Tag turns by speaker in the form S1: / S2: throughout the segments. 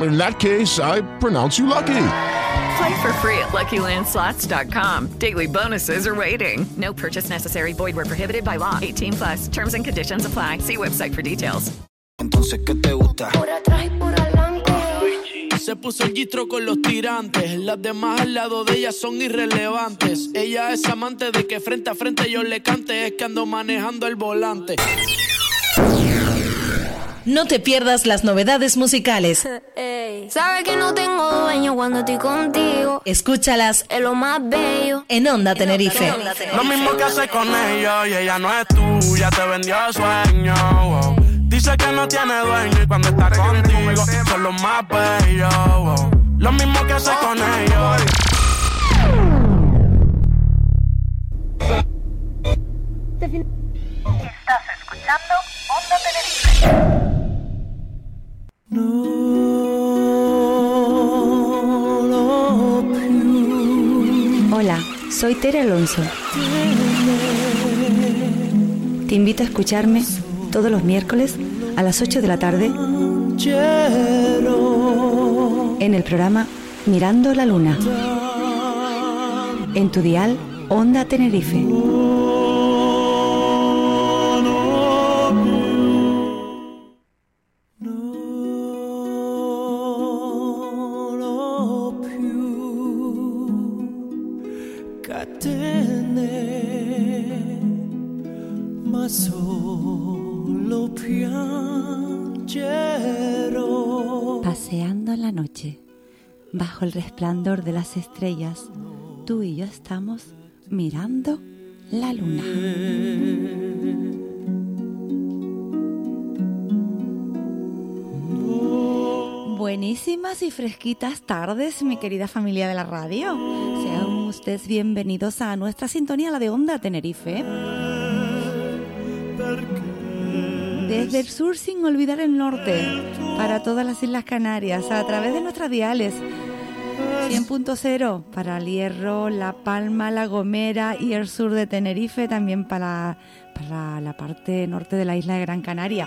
S1: In that case, I pronounce you lucky.
S2: Play for free at LuckyLandSlots.com. Daily bonuses are waiting. No purchase necessary. Void where prohibited by law. 18 plus. Terms and conditions apply. See website for details.
S3: Entonces, ¿qué te gusta?
S4: Por atrás y por adelante.
S5: Se puso el gistro con los tirantes. Las demás al lado de ella son irrelevantes. Ella es amante de que frente a frente yo le cante. Es que ando manejando el volante.
S6: No te pierdas las novedades musicales.
S4: Ey, Sabes que no tengo dueño cuando estoy contigo.
S6: Escúchalas
S4: Es lo más bello.
S6: en Onda Tenerife.
S5: Lo mismo que hace con ella y ella no es tuya. Te vendió sueño. Dice que no tiene dueño y cuando está contigo son los más bellos. Lo mismo que hace con ellos.
S7: Hola, soy Tere Alonso. Te invito a escucharme todos los miércoles a las 8 de la tarde en el programa Mirando la Luna. En tu dial Onda Tenerife. Bajo el resplandor de las estrellas, tú y yo estamos mirando la luna. Buenísimas y fresquitas tardes, mi querida familia de la radio. Sean ustedes bienvenidos a nuestra sintonía, la de Onda Tenerife. Desde el sur sin olvidar el norte, para todas las Islas Canarias, a través de nuestras diales. 100.0 para el Hierro, La Palma, La Gomera y el sur de Tenerife, también para, para la parte norte de la isla de Gran Canaria.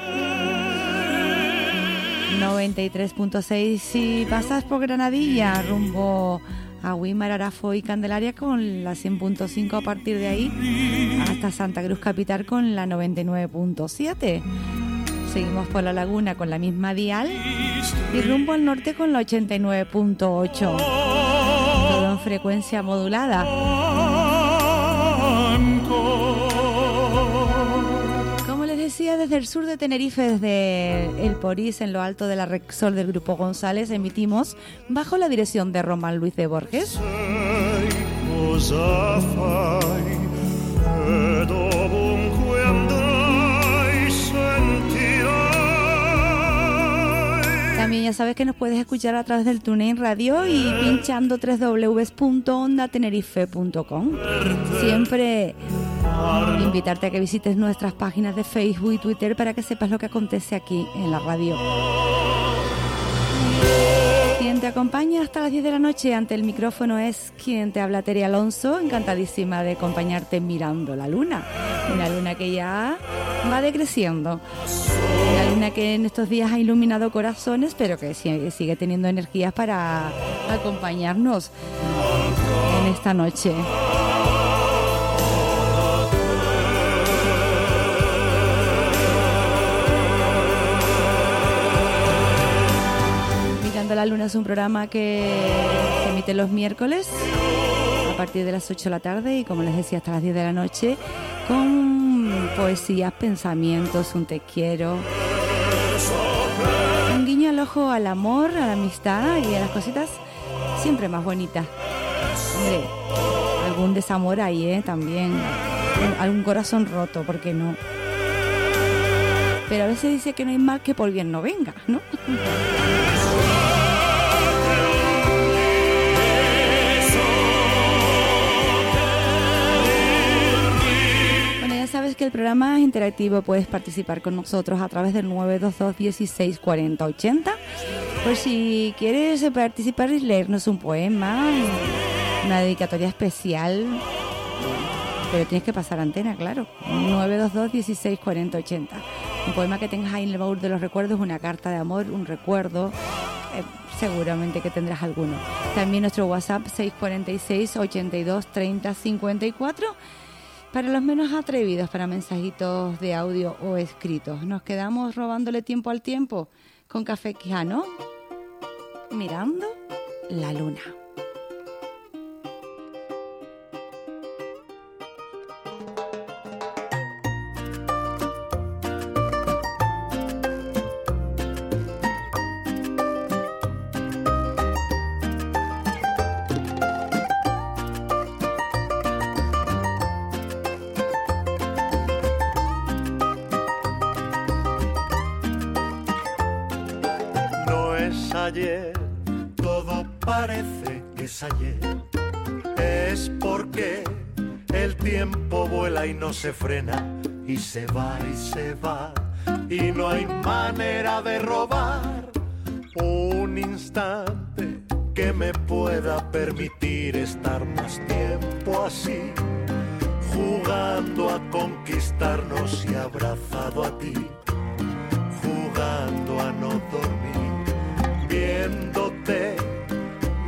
S7: 93.6 si pasas por Granadilla, rumbo a Guimar, Arafo y Candelaria con la 100.5 a partir de ahí, hasta Santa Cruz Capital con la 99.7. Seguimos por la laguna con la misma dial y rumbo al norte con la 89.8. Todo en frecuencia modulada. Desde el sur de Tenerife, desde el Porís, en lo alto de la Rexol del Grupo González, emitimos bajo la dirección de Román Luis de Borges. También ya sabes que nos puedes escuchar a través del TuneIn Radio y pinchando www.ondatenerife.com. Siempre invitarte a que visites nuestras páginas de Facebook y Twitter para que sepas lo que acontece aquí en la radio. Quien te acompaña hasta las 10 de la noche ante el micrófono es quien te habla Tere Alonso, encantadísima de acompañarte mirando la luna. Una luna que ya va decreciendo. Una luna que en estos días ha iluminado corazones, pero que sigue, teniendo energías para acompañarnos en esta noche. La Luna es un programa que se emite los miércoles a partir de las 8 de la tarde y como les decía hasta las 10 de la noche con poesías, pensamientos, un te quiero. Un guiño al ojo al amor, a la amistad y a las cositas siempre más bonitas. Algún desamor ahí, ¿eh? También. Algún corazón roto, ¿por qué no? Pero a veces dice que no hay mal que por bien no venga, ¿no? Que el programa es interactivo, puedes participar con nosotros a través del 922 16 40 80. Por si quieres participar y leernos un poema, una dedicatoria especial, pero tienes que pasar antena, claro. 922 16 40 80. Un poema que tengas ahí en el baúl de los recuerdos, una carta de amor, un recuerdo. eh, seguramente que tendrás alguno. También nuestro WhatsApp 646 82 30 54 para los menos atrevidos, para mensajitos de audio o escritos. Nos quedamos robándole tiempo al tiempo con Café Quijano, mirando la luna.
S8: Ayer. Es porque el tiempo vuela y no se frena y se va y se va y no hay manera de robar un instante que me pueda permitir estar más tiempo así, jugando a conquistarnos y abrazado a ti, jugando a no dormir, viéndote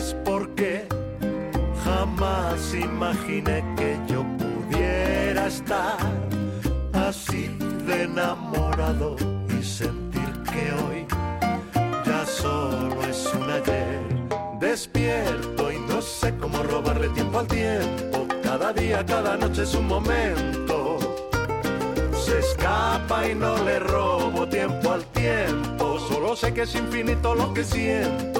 S8: Es porque jamás imaginé que yo pudiera estar así de enamorado y sentir que hoy ya solo es un ayer. Despierto y no sé cómo robarle tiempo al tiempo. Cada día, cada noche es un momento. Se escapa y no le robo tiempo al tiempo. Solo sé que es infinito lo que siento.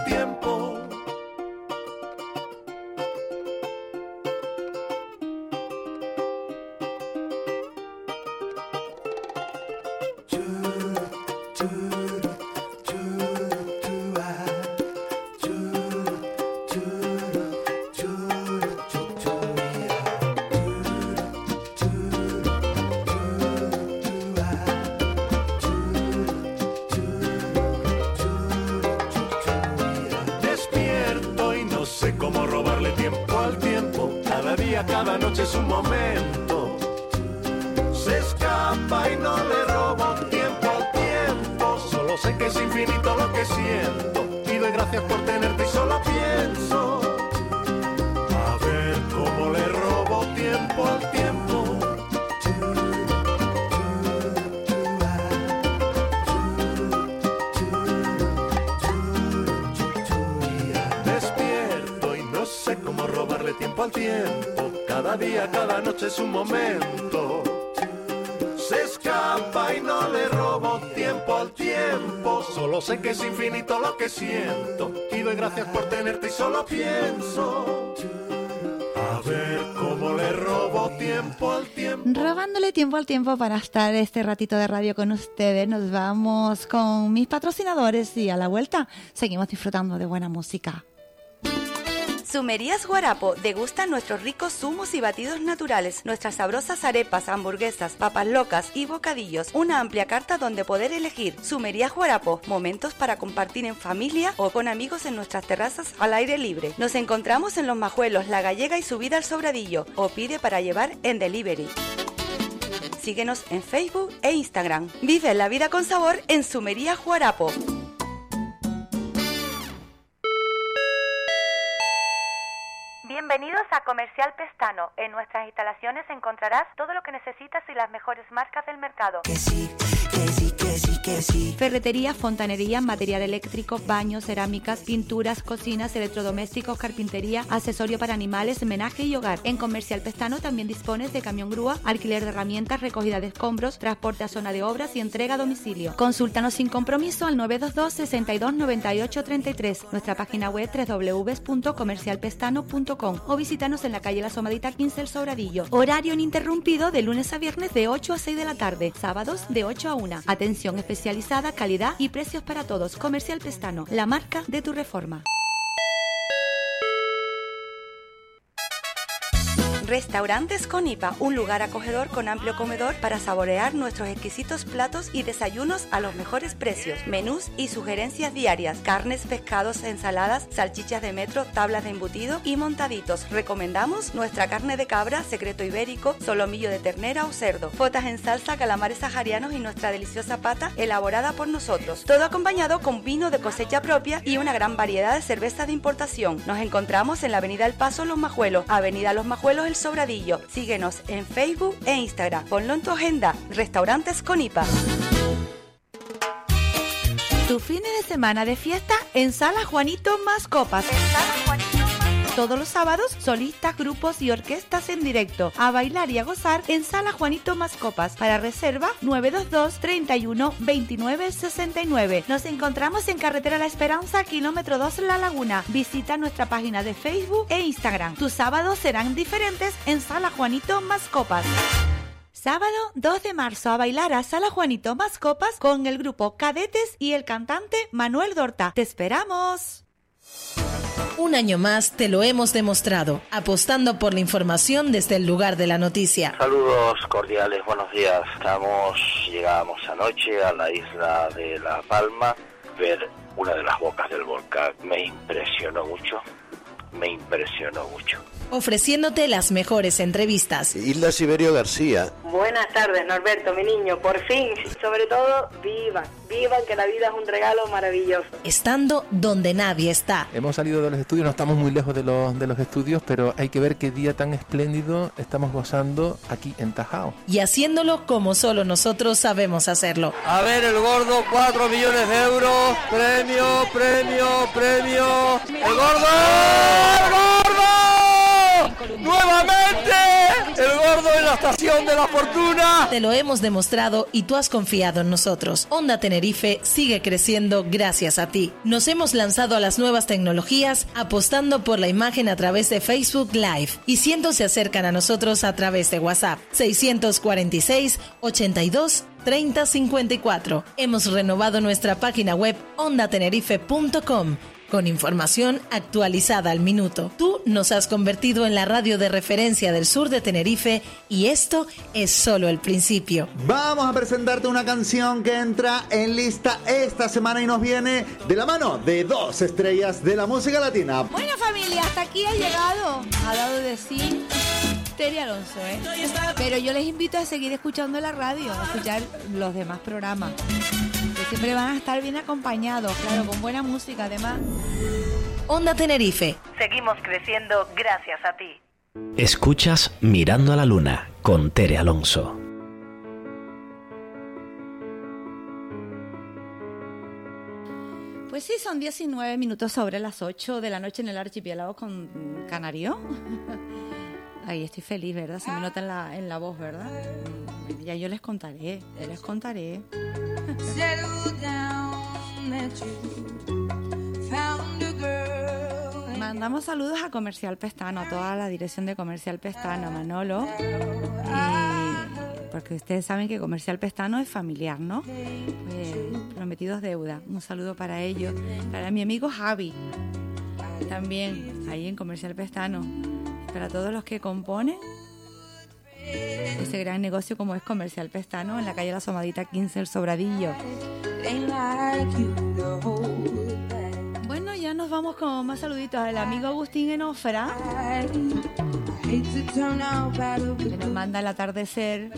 S8: Un momento. Se escapa y no le robo tiempo al tiempo. Solo sé que es infinito lo que siento. Y doy gracias por tenerte y solo pienso. A ver cómo le robo tiempo al tiempo.
S7: Robándole tiempo al tiempo para estar este ratito de radio con ustedes, nos vamos con mis patrocinadores y a la vuelta seguimos disfrutando de buena música.
S9: Sumerías Guarapo degusta nuestros ricos zumos y batidos naturales, nuestras sabrosas arepas, hamburguesas, papas locas y bocadillos. Una amplia carta donde poder elegir. Sumerías Guarapo, momentos para compartir en familia o con amigos en nuestras terrazas al aire libre. Nos encontramos en Los Majuelos, La Gallega y Subida al Sobradillo o pide para llevar en delivery. Síguenos en Facebook e Instagram. Vive la vida con sabor en Sumerías Guarapo. Bienvenidos a Comercial Pestano. En nuestras instalaciones encontrarás todo lo que necesitas y las mejores marcas del mercado.
S7: Ferretería, fontanería, material eléctrico, baños, cerámicas, pinturas, cocinas, electrodomésticos, carpintería, accesorio para animales, menaje y hogar. En Comercial Pestano también dispones de camión grúa, alquiler de herramientas, recogida de escombros, transporte a zona de obras y entrega a domicilio. Consúltanos sin compromiso al 922 62 98 33, nuestra página web www.comercialpestano.com o visítanos en la calle La Somadita 15 El Sobradillo. Horario ininterrumpido de lunes a viernes de 8 a 6 de la tarde, sábados de 8 a 1. Atención especializada, calidad y precios para todos. Comercial Pestano, la marca de tu reforma.
S9: Restaurantes Conipa, un lugar acogedor con amplio comedor para saborear nuestros exquisitos platos y desayunos a los mejores precios. Menús y sugerencias diarias, carnes, pescados, ensaladas, salchichas de metro, tablas de embutido y montaditos. Recomendamos nuestra carne de cabra, secreto ibérico, solomillo de ternera o cerdo, fotas en salsa, calamares saharianos y nuestra deliciosa pata elaborada por nosotros. Todo acompañado con vino de cosecha propia y una gran variedad de cervezas de importación. Nos encontramos en la Avenida El Paso Los Majuelos, Avenida Los Majuelos El Sobradillo. Síguenos en Facebook e Instagram. Ponlo en tu agenda. Restaurantes Conipa.
S7: Tu fin de semana de fiesta en Sala Juanito Más Copas. Todos los sábados, solistas, grupos y orquestas en directo. A bailar y a gozar en Sala Juanito Más Copas. Para reserva, 922 31 29 69. Nos encontramos en Carretera La Esperanza, kilómetro 2 La Laguna. Visita nuestra página de Facebook e Instagram. Tus sábados serán diferentes en Sala Juanito Más Copas. Sábado 2 de marzo a bailar a Sala Juanito Más Copas con el grupo Cadetes y el cantante Manuel Dorta. ¡Te esperamos!
S6: Un año más te lo hemos demostrado, apostando por la información desde el lugar de la noticia.
S10: Saludos cordiales, buenos días. Estamos, llegamos anoche a la isla de La Palma, ver una de las bocas del volcán me impresionó mucho, me impresionó mucho.
S6: Ofreciéndote las mejores entrevistas.
S11: Isla Siberio García.
S12: Buenas tardes, Norberto, mi niño. Por fin, sobre todo, vivan. Vivan que la vida es un regalo maravilloso.
S6: Estando donde nadie está.
S13: Hemos salido de los estudios, no estamos muy lejos de los, de los estudios, pero hay que ver qué día tan espléndido estamos gozando aquí en Tajao.
S6: Y haciéndolo como solo nosotros sabemos hacerlo.
S14: A ver, el gordo, 4 millones de euros. Premio, premio, premio. ¡El gordo! ¡El gordo! ¡Nuevamente! El gordo en la estación de la fortuna.
S6: Te lo hemos demostrado y tú has confiado en nosotros. Onda Tenerife sigue creciendo gracias a ti. Nos hemos lanzado a las nuevas tecnologías apostando por la imagen a través de Facebook Live y cientos se acercan a nosotros a través de WhatsApp 646 82 3054. Hemos renovado nuestra página web ondatenerife.com con información actualizada al minuto. Tú nos has convertido en la radio de referencia del sur de Tenerife y esto es solo el principio.
S15: Vamos a presentarte una canción que entra en lista esta semana y nos viene de la mano de dos estrellas de la música latina.
S7: Bueno familia, hasta aquí ha llegado. Ha dado de sí Terry Alonso, ¿eh? Pero yo les invito a seguir escuchando la radio, a escuchar los demás programas. Siempre van a estar bien acompañados, claro, con buena música además.
S6: Onda Tenerife.
S9: Seguimos creciendo gracias a ti.
S16: Escuchas Mirando a la Luna con Tere Alonso.
S7: Pues sí, son 19 minutos sobre las 8 de la noche en el archipiélago con Canario. Ahí estoy feliz, ¿verdad? Se me nota en la, en la voz, ¿verdad? Ya yo les contaré, ya les contaré. Mandamos saludos a Comercial Pestano, a toda la dirección de Comercial Pestano, Manolo. Porque ustedes saben que Comercial Pestano es familiar, ¿no? Pues, prometidos deuda. Un saludo para ellos. Para mi amigo Javi, también, ahí en Comercial Pestano. Para todos los que componen ese gran negocio como es Comercial Pestano en la calle La Somadita 15, El Sobradillo. Bueno, ya nos vamos con más saluditos al amigo Agustín Enofra, que nos manda el atardecer.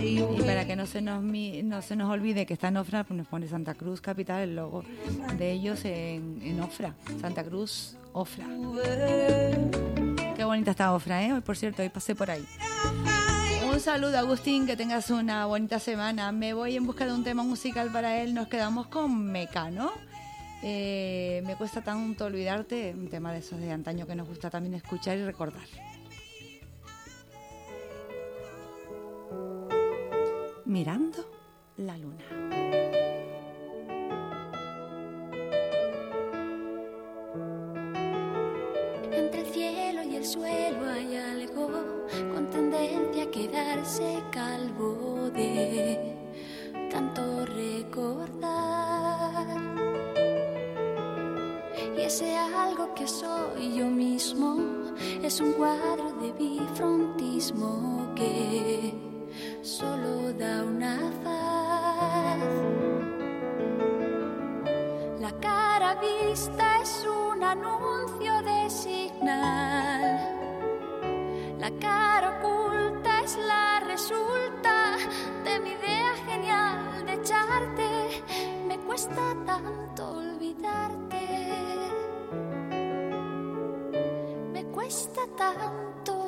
S7: Y para que no se nos no se nos olvide que está en Ofra, pues nos pone Santa Cruz Capital, el logo de ellos en, en Ofra. Santa Cruz, Ofra. Qué bonita está Ofra, ¿eh? Hoy, por cierto, hoy pasé por ahí. Un saludo, Agustín, que tengas una bonita semana. Me voy en busca de un tema musical para él. Nos quedamos con Mecano. Eh, me cuesta tanto olvidarte, un tema de esos de antaño que nos gusta también escuchar y recordar. Mirando la luna.
S4: Entre el cielo y el suelo hay algo con tendencia a quedarse calvo de tanto recordar. Y ese algo que soy yo mismo es un cuadro de bifrontismo que solo da una faz. La cara vista es un anuncio de signal. La cara oculta es la resulta de mi idea genial de echarte. Me cuesta tanto olvidarte. Me cuesta tanto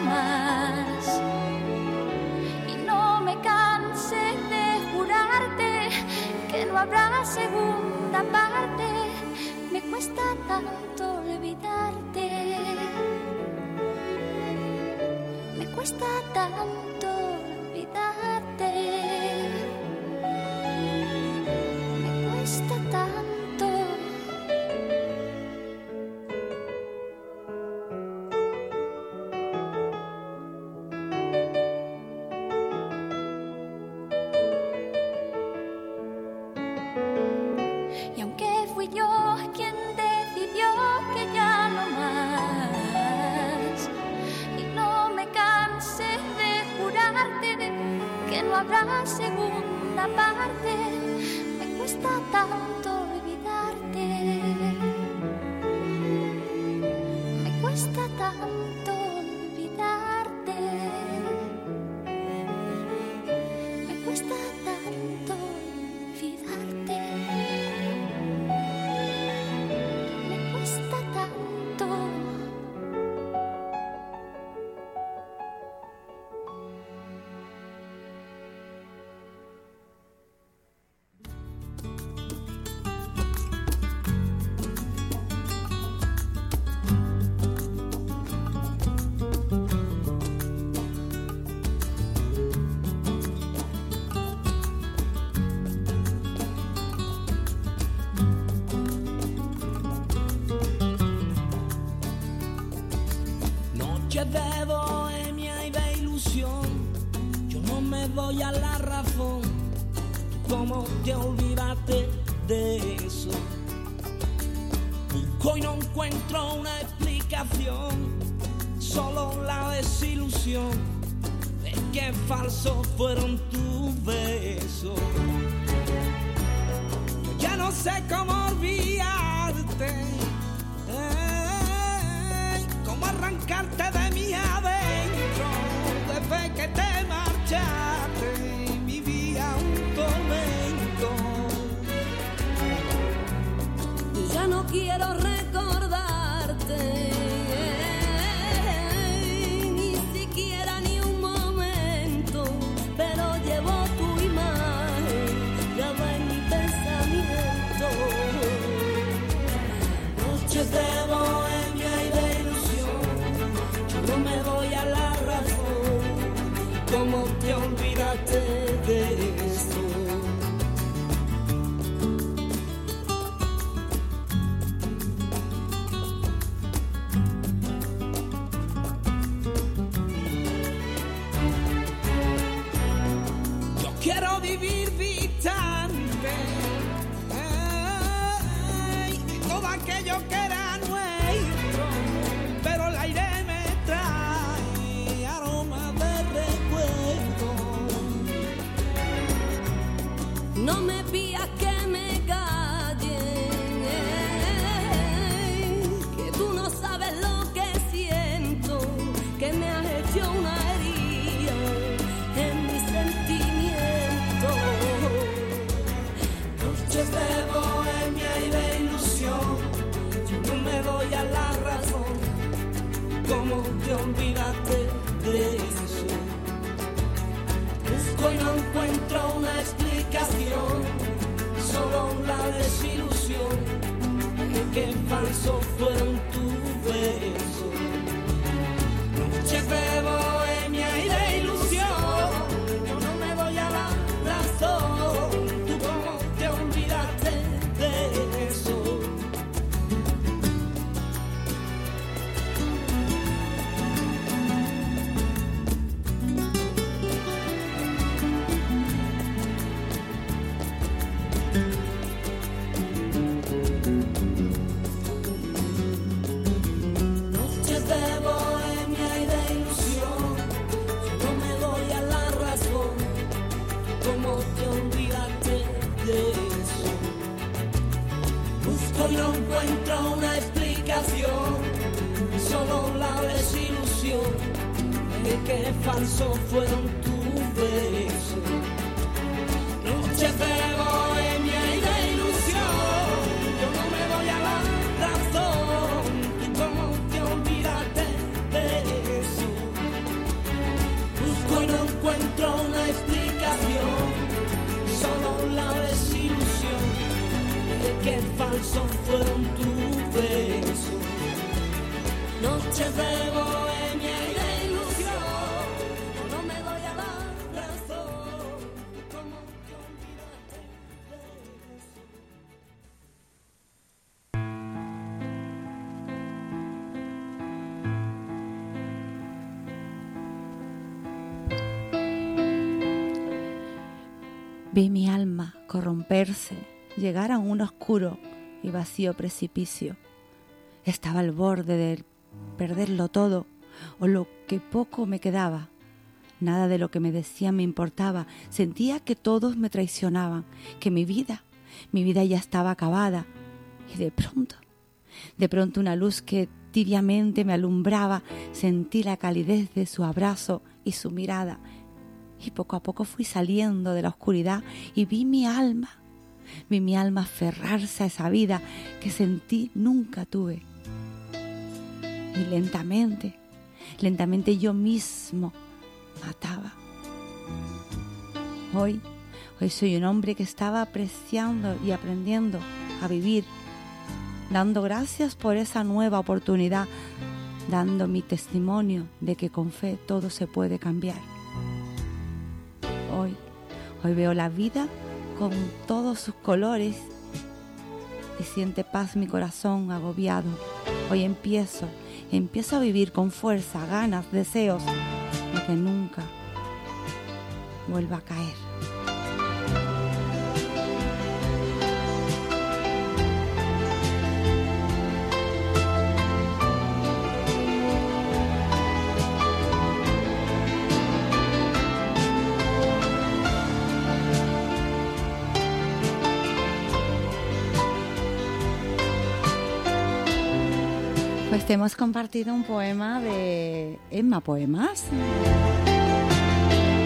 S4: Más, y no me canse de jurarte que no habrá segunda parte, me cuesta tanto olvidarte. Me cuesta tanto de que
S11: falsos fueron tus besos. Ya no sé cómo olvidarte, cómo arrancarte de
S4: mi adentro desde que
S11: te marchaste. Vivía un tormento. Ya no quiero Y no encuentro una explicación, solo la desilusión. De que falso fueron de que falso fueron tus besos. Noches de bohemia y de ilusión, yo no me doy a la razón, tú cómo te olvidaste de eso. Busco y no encuentro una explicación, solo la desilusión de que falso fueron tus besos. Noches de bohemia
S7: Vi mi alma corromperse, llegar a un oscuro y vacío precipicio. Estaba al borde de perderlo todo o lo que poco me quedaba. Nada de lo que me decían me importaba. Sentía que todos me traicionaban, que mi vida, mi vida ya estaba acabada. Y de pronto, de pronto una luz que tibiamente me alumbraba, sentí la calidez de su abrazo y su mirada. Y poco a poco fui saliendo de la oscuridad y vi mi alma, vi mi alma aferrarse a esa vida que sentí nunca tuve. Y lentamente, lentamente yo mismo mataba. Hoy, hoy soy un hombre que estaba apreciando y aprendiendo a vivir, dando gracias por esa nueva oportunidad, dando mi testimonio de que con fe todo se puede cambiar. Hoy, veo la vida con todos sus colores y siente paz mi corazón agobiado. Hoy empiezo, empiezo a vivir con fuerza, ganas, deseos de que nunca vuelva a caer. Te hemos compartido un poema de Emma Poemas.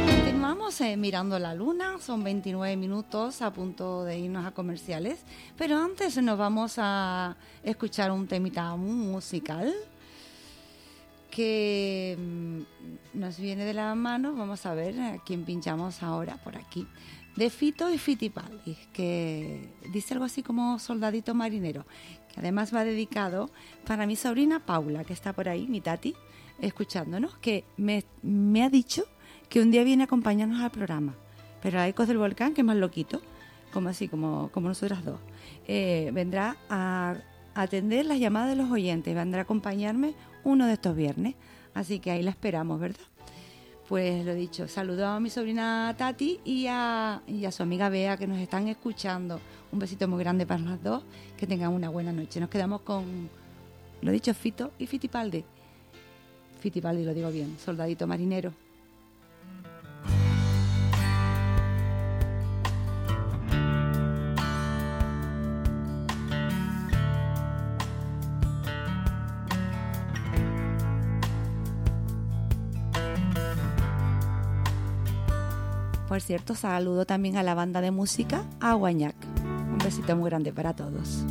S7: Continuamos eh, mirando la luna, son 29 minutos a punto de irnos a comerciales, pero antes nos vamos a escuchar un temita musical que mm, nos viene de la mano, vamos a ver a quién pinchamos ahora por aquí, de Fito y Fitipaldis, que dice algo así como soldadito marinero, además va dedicado para mi sobrina Paula, que está por ahí, mi tati, escuchándonos, que me, me ha dicho que un día viene a acompañarnos al programa, pero a Ecos del Volcán, que es más loquito, como así, como, como nosotras dos, eh, vendrá a atender las llamadas de los oyentes, vendrá a acompañarme uno de estos viernes, así que ahí la esperamos, ¿verdad? Pues lo dicho, saludo a mi sobrina Tati y a, y a su amiga Bea que nos están escuchando. Un besito muy grande para las dos, que tengan una buena noche. Nos quedamos con, lo dicho, Fito y Fitipaldi. Fitipaldi, lo digo bien, soldadito marinero. Por cierto, saludo también a la banda de música Aguañac. Un besito muy grande para todos.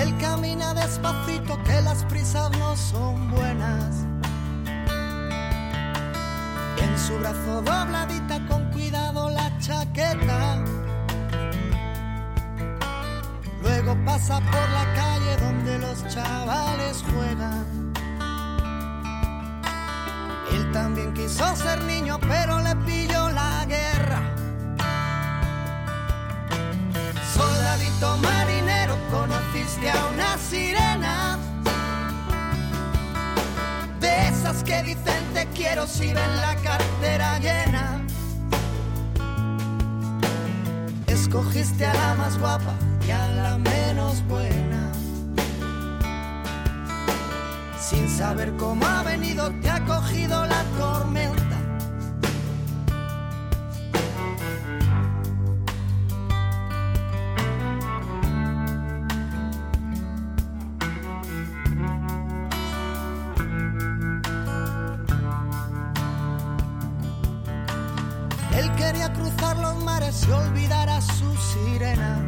S17: Él camina despacito, que las prisas no son buenas. En su brazo dobladita, con cuidado la chaqueta. Luego pasa por la calle donde los chavales juegan. También quiso ser niño, pero le pilló la guerra. Soldadito marinero, conociste a una sirena. De esas que dicen te quiero si ven la cartera llena. Escogiste a la más guapa y a la menos buena. Sin saber cómo ha venido, te ha cogido la tormenta. Él quería cruzar los mares y olvidar a su sirena.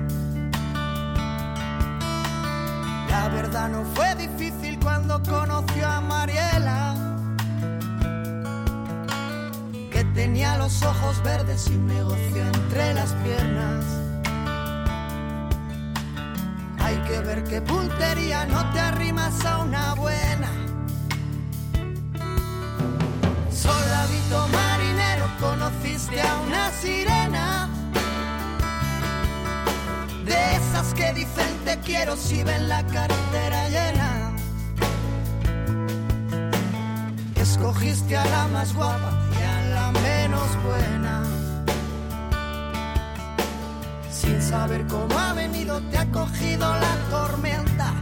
S17: La verdad no fue difícil cuando conoció a Mariela, que tenía los ojos verdes y un negocio entre las piernas. Hay que ver qué puntería no te arrimas a una buena. Soldadito marinero, conociste a una sirena. De esas que dicen te quiero si ven la cartera llena. Escogiste a la más guapa y a la menos buena. Sin saber cómo ha venido, te ha cogido la tormenta.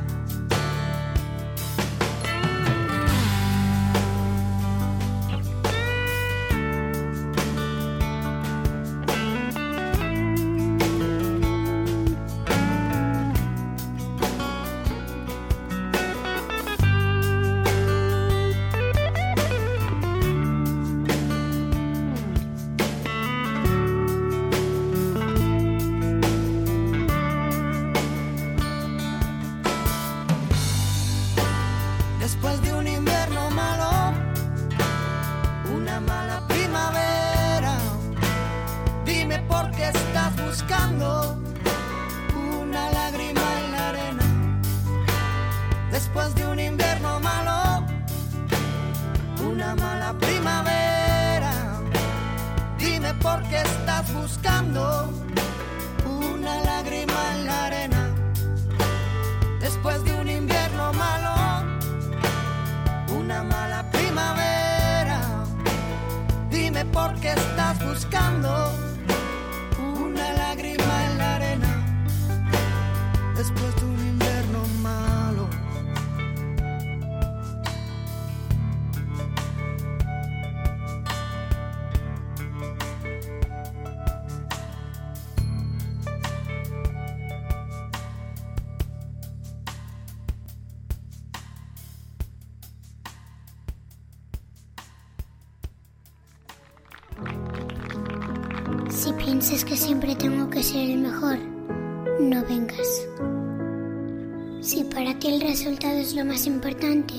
S18: Lo más importante,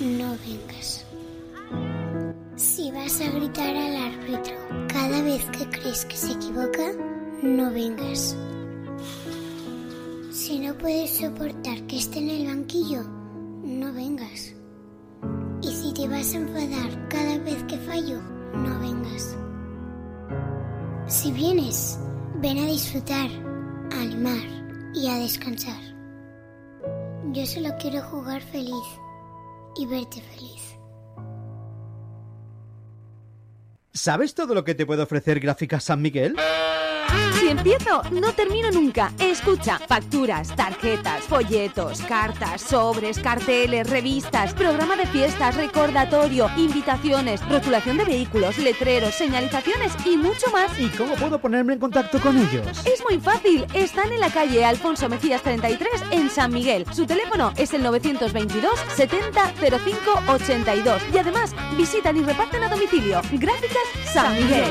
S18: no vengas. Si vas a gritar al árbitro cada vez que crees que se equivoca, no vengas. Si no puedes soportar que esté en el banquillo, no vengas. Y si te vas a enfadar cada vez que fallo, no vengas. Si vienes, ven a disfrutar,
S19: solo quiero jugar feliz y verte feliz.
S20: ¿Sabes todo lo que te puede ofrecer Gráficas San Miguel?
S21: Si empiezo, no termino nunca. Escucha, facturas, tarjetas, folletos, cartas, sobres, carteles, revistas, programa de fiestas, recordatorio, invitaciones, rotulación de vehículos, letreros, señalizaciones y mucho más.
S20: ¿Y cómo puedo ponerme en contacto con ellos?
S21: Es muy fácil. Están en la calle Alfonso Mejías 33 en San Miguel. Su teléfono es el 922 70 05 82. Y además, visitan y reparten a domicilio. Gráficas San Miguel.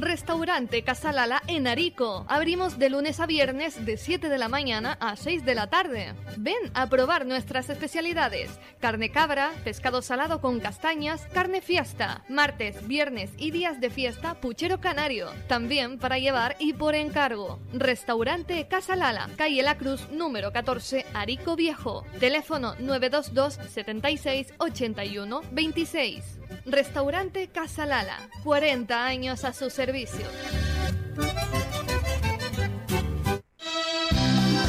S22: Restaurante Casalala en Arico. Abrimos de lunes a viernes de 7 de la mañana a 6 de la tarde. Ven a probar nuestras especialidades. Carne cabra, pescado salado con castañas, carne fiesta. Martes, viernes y días de fiesta, puchero canario. También para llevar y por encargo. Restaurante Casalala, calle La Cruz, número 14, Arico Viejo. Teléfono 922 76 81 26. Restaurante Casa Lala, 40 años a su servicio.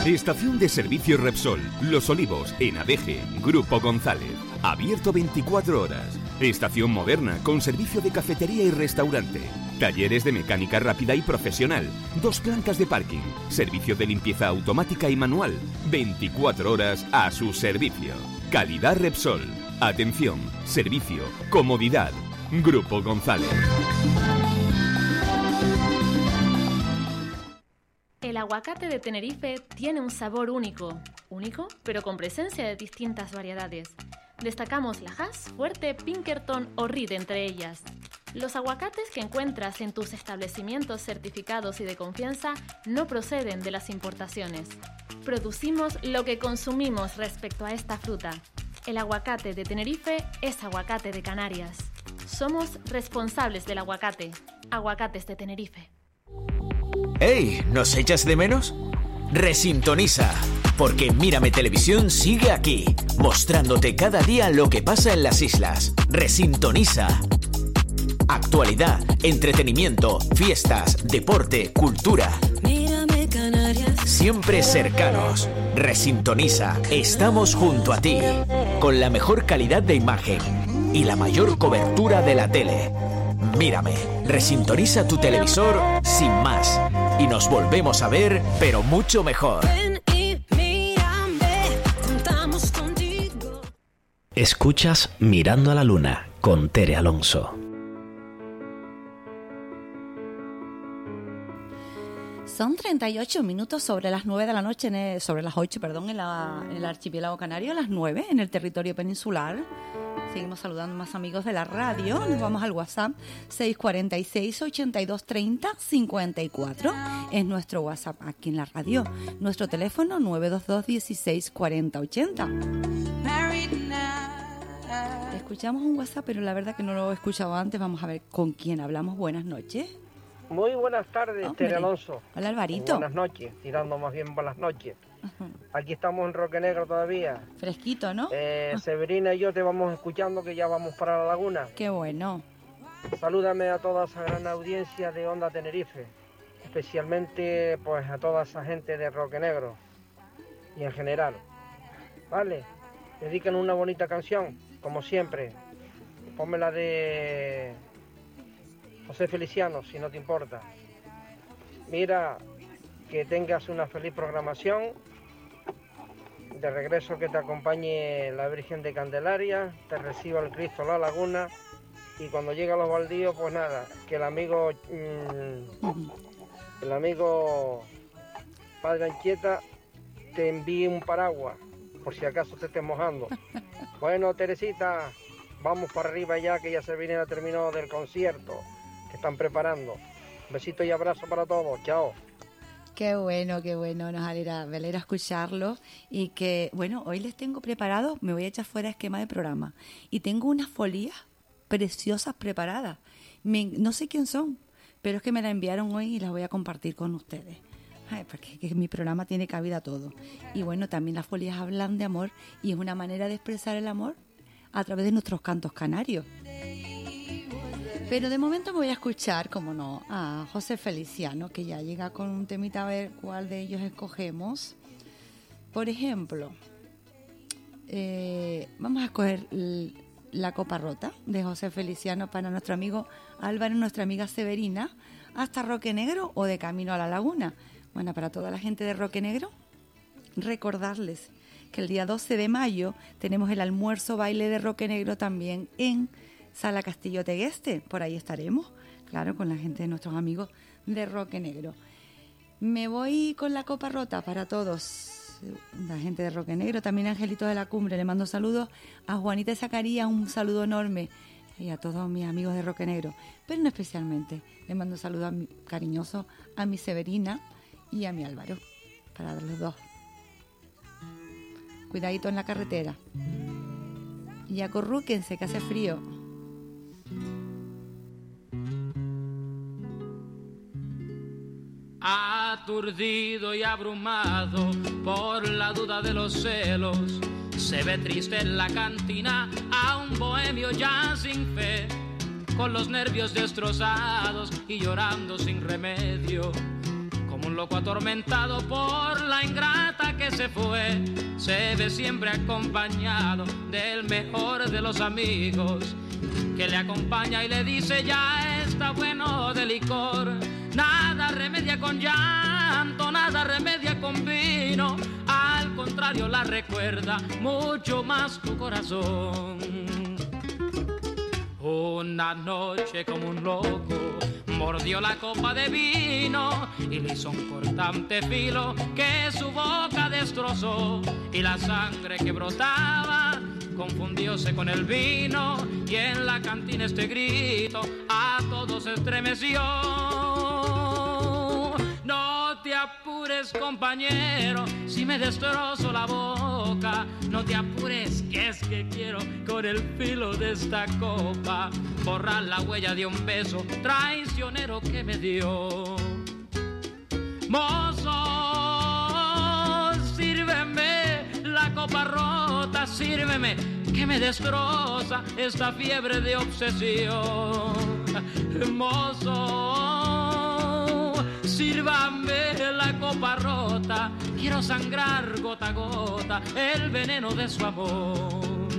S23: Estación de servicio Repsol, Los Olivos, en Adeje, Grupo González. Abierto 24 horas. Estación moderna con servicio de cafetería y restaurante. Talleres de mecánica rápida y profesional. Dos plantas de parking. Servicio de limpieza automática y manual. 24 horas a su servicio. Calidad Repsol. Atención, servicio, comodidad. Grupo González.
S24: El aguacate de Tenerife tiene un sabor único, único, pero con presencia de distintas variedades. Destacamos la Hass, Fuerte, Pinkerton o Reed entre ellas. Los aguacates que encuentras en tus establecimientos certificados y de confianza no proceden de las importaciones. Producimos lo que consumimos respecto a esta fruta. El aguacate de Tenerife es aguacate de Canarias. Somos responsables del aguacate. Aguacates de Tenerife.
S18: ¡Hey! ¿Nos echas de menos? Resintoniza, porque Mírame Televisión sigue aquí, mostrándote cada día lo que pasa en las islas. Resintoniza. Actualidad, entretenimiento, fiestas, deporte, cultura.
S11: Mírame Canarias.
S18: Siempre cercanos. Resintoniza. Estamos junto a ti. Con la mejor calidad de imagen y la mayor cobertura de la tele. Mírame. Resintoniza tu televisor sin más. Y nos volvemos a ver, pero mucho mejor.
S11: Ven y mírame, contamos contigo.
S16: Escuchas Mirando a la Luna con Tere Alonso.
S7: Son 38 minutos sobre las 9 de la noche, en sobre las 8, perdón, en, la- el archipiélago canario, a las 9 en el territorio peninsular. Seguimos saludando más amigos de la radio. Nos vamos al WhatsApp 646 82 30 54. Es nuestro WhatsApp aquí en la radio. Nuestro teléfono 922 16 40 80. Escuchamos un WhatsApp, pero la verdad que no lo he escuchado antes. Vamos a ver con quién hablamos. Buenas noches.
S25: Muy buenas tardes,
S7: Hombre.
S25: Tere Alonso.
S7: Hola, Alvarito.
S25: Buenas noches, tirando más bien buenas noches. Aquí estamos en Roque Negro todavía.
S7: Fresquito, ¿no?
S25: Eh, Severina y yo te vamos escuchando que ya vamos para la laguna.
S7: Qué bueno.
S25: Salúdame a toda esa gran audiencia de Onda Tenerife, especialmente pues a toda esa gente de Roque Negro y en general. Vale, dedican una bonita canción, como siempre. Ponme la de José Feliciano, si no te importa. Mira, que tengas una feliz programación. De regreso que te acompañe la Virgen de Candelaria, te reciba el Cristo La Laguna y cuando llegue a los baldíos, pues nada, que el amigo, mm, el amigo Padre Anchieta te envíe un paraguas, por si acaso te estés mojando. Bueno, Teresita, vamos para arriba ya, que ya se viene a terminado del concierto que están preparando. Besito y abrazo para todos, chao.
S7: Qué bueno, qué bueno, nos alegra, me alegra escucharlo y que, bueno, hoy les tengo preparado, me voy a echar fuera esquema de programa y tengo unas folías preciosas preparadas. No sé quién son, pero es que me las enviaron hoy y las voy a compartir con ustedes. Ay, porque que mi programa tiene cabida todo. Y bueno, también las folías hablan de amor y es una manera de expresar el amor a través de nuestros cantos canarios. Pero de momento me voy a escuchar, como no, a José Feliciano, que ya llega con un temita a ver cuál de ellos escogemos. Por ejemplo, eh, vamos a escoger La Copa Rota de José Feliciano para nuestro amigo Álvaro nuestra amiga Severina, hasta Roque Negro o de Camino a la Laguna. Bueno, para toda la gente de Roque Negro, recordarles que el día 12 de mayo tenemos el almuerzo baile de Roque Negro también en Sala Castillo Tegueste. Por ahí estaremos, claro, con la gente de nuestros amigos de Roque Negro. Me voy con la copa rota para todos. La gente de Roque Negro, también Angelito de la Cumbre. Le mando saludos a Juanita Zacarías, un saludo enorme. Y a todos mis amigos de Roque Negro. Pero no especialmente. Le mando saludos cariñosos a mi Severina y a mi Álvaro. Para los dos. Cuidadito en la carretera. Y acorrúquense que hace frío.
S26: Aturdido y abrumado por la duda de los celos, se ve triste en la cantina a un bohemio ya sin fe, con los nervios destrozados y llorando sin remedio. Como un loco atormentado por la ingrata que se fue, se ve siempre acompañado del mejor de los amigos, que le acompaña y le dice ya está bueno de licor. Nada remedia con llanto, nada remedia con vino, al contrario la recuerda mucho más tu corazón. Una noche como un loco mordió la copa de vino y le hizo un cortante filo que su boca destrozó y la sangre que brotaba confundióse con el vino y en la cantina este grito a todos estremeció. No te apures compañero si me destrozo la boca, no te apures que es que quiero con el filo de esta copa borrar la huella de un beso traicionero que me dio. Mozo, la copa rota, sírveme que me destroza esta fiebre de obsesión. Mozo, sírvame la copa rota, quiero sangrar gota a gota el veneno de su amor.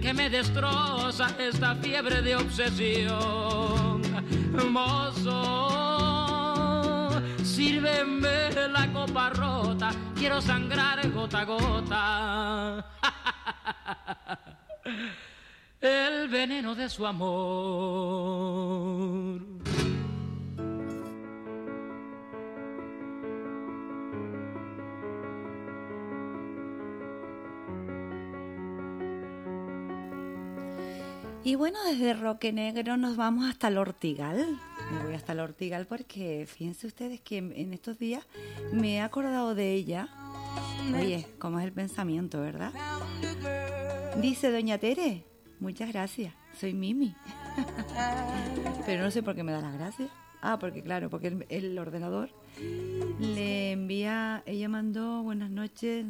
S26: Que me destroza esta fiebre de obsesión. Mozo, sírveme la copa rota, quiero sangrar gota a gota. El veneno de su amor.
S7: Y bueno, desde Roque Negro nos vamos hasta el Ortigal. Me voy hasta el Ortigal porque fíjense ustedes que en estos días me he acordado de ella. Oye, cómo es el pensamiento, ¿verdad? Dice Doña Tere, muchas gracias, soy Mimi. Pero no sé por qué me da las gracias. Ah, porque claro, porque el, el ordenador le envía, ella mandó buenas noches.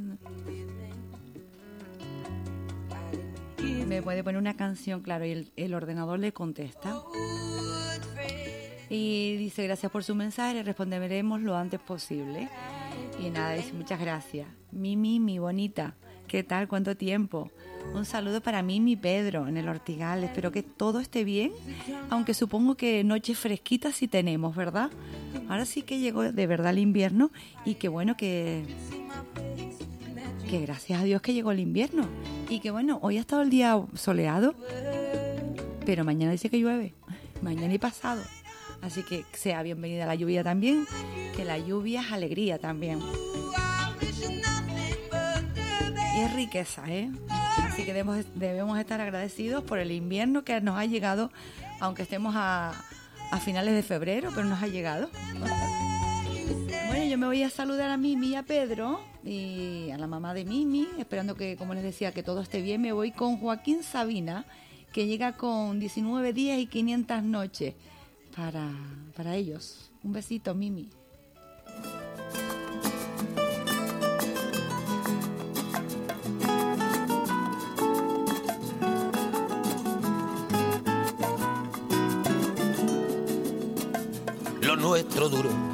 S7: Me puede poner una canción, claro, y el, ordenador le contesta. Y dice, gracias por su mensaje, responderemos lo antes posible. Y nada, dice, muchas gracias. Mimi, mi bonita, ¿qué tal? ¿Cuánto tiempo? Un saludo para Mimi Pedro en el Ortigal. Espero que todo esté bien, aunque supongo que noches fresquitas sí tenemos, ¿verdad? Ahora sí que llegó de verdad el invierno y qué bueno que que gracias a Dios que llegó el invierno y que bueno, hoy ha estado el día soleado, pero mañana dice que llueve, mañana y pasado. Así que sea bienvenida la lluvia también, que la lluvia es alegría también. Y es riqueza, ¿eh? Así que debemos, debemos estar agradecidos por el invierno que nos ha llegado, aunque estemos a, a finales de febrero, pero nos ha llegado. Yo me voy a saludar a Mimi y a Pedro y a la mamá de Mimi, esperando que, como les decía, que todo esté bien. Me voy con Joaquín Sabina, que llega con 19 días y 500 noches para, para ellos. Un besito, Mimi.
S27: Lo nuestro duro.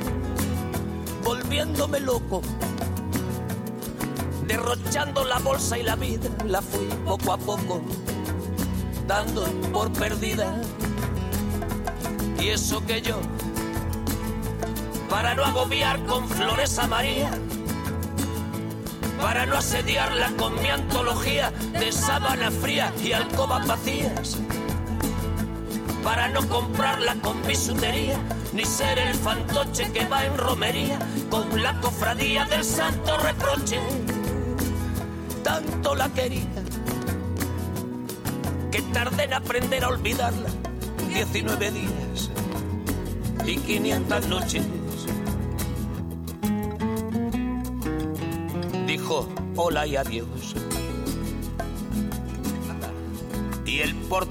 S27: volviéndome loco, derrochando la bolsa y la vida, la fui poco a poco, dando por perdida. Y eso que yo, para no agobiar con flores a María, para no asediarla con mi antología de sábana fría y alcobas vacías, para no comprarla con bisutería, ni ser el fantoche que va en romería con la cofradía del santo reproche. Tanto la quería que tardé en aprender a olvidarla 19 días y 500 noches. dijo hola y adiós. Y el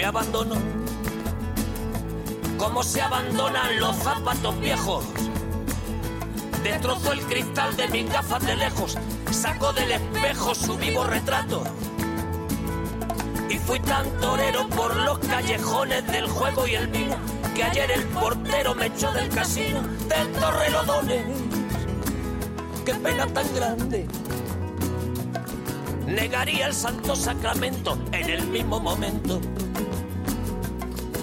S27: Me abandonó como se abandonan los zapatos viejos. Destrozó el cristal de mis gafas de lejos, sacó del espejo su vivo retrato. Y fui tan torero por los callejones del juego y el vino que ayer el portero me echó del casino del Torrelodones qué pena tan grande. Negaría el santo sacramento en el mismo momento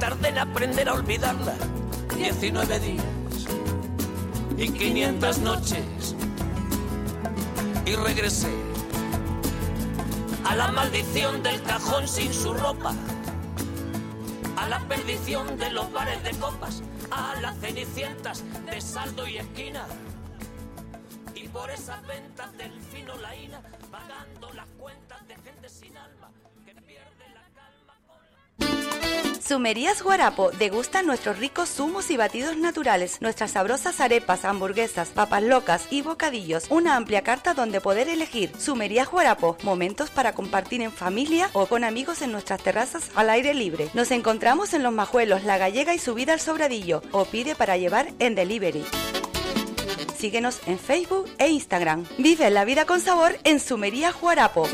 S27: tardé en aprender a olvidarla. 19 días y 500 noches. Y regresé a la maldición del cajón sin su ropa, a la perdición de los bares de copas a las cenicientas de saldo y esquina. Y por esas ventas del fino laína, pagando las cuentas de gente sin alma
S9: Sumerías Guarapo degusta nuestros ricos zumos y batidos naturales, nuestras sabrosas arepas, hamburguesas, papas locas y bocadillos. Una amplia carta donde poder elegir. Sumerías Guarapo, momentos para compartir en familia o con amigos en nuestras terrazas al aire libre. Nos encontramos en Los Majuelos, La Gallega y Subida al Sobradillo o pide para llevar en delivery. Síguenos en Facebook e Instagram. Vive la vida con sabor en Sumería Juarapo.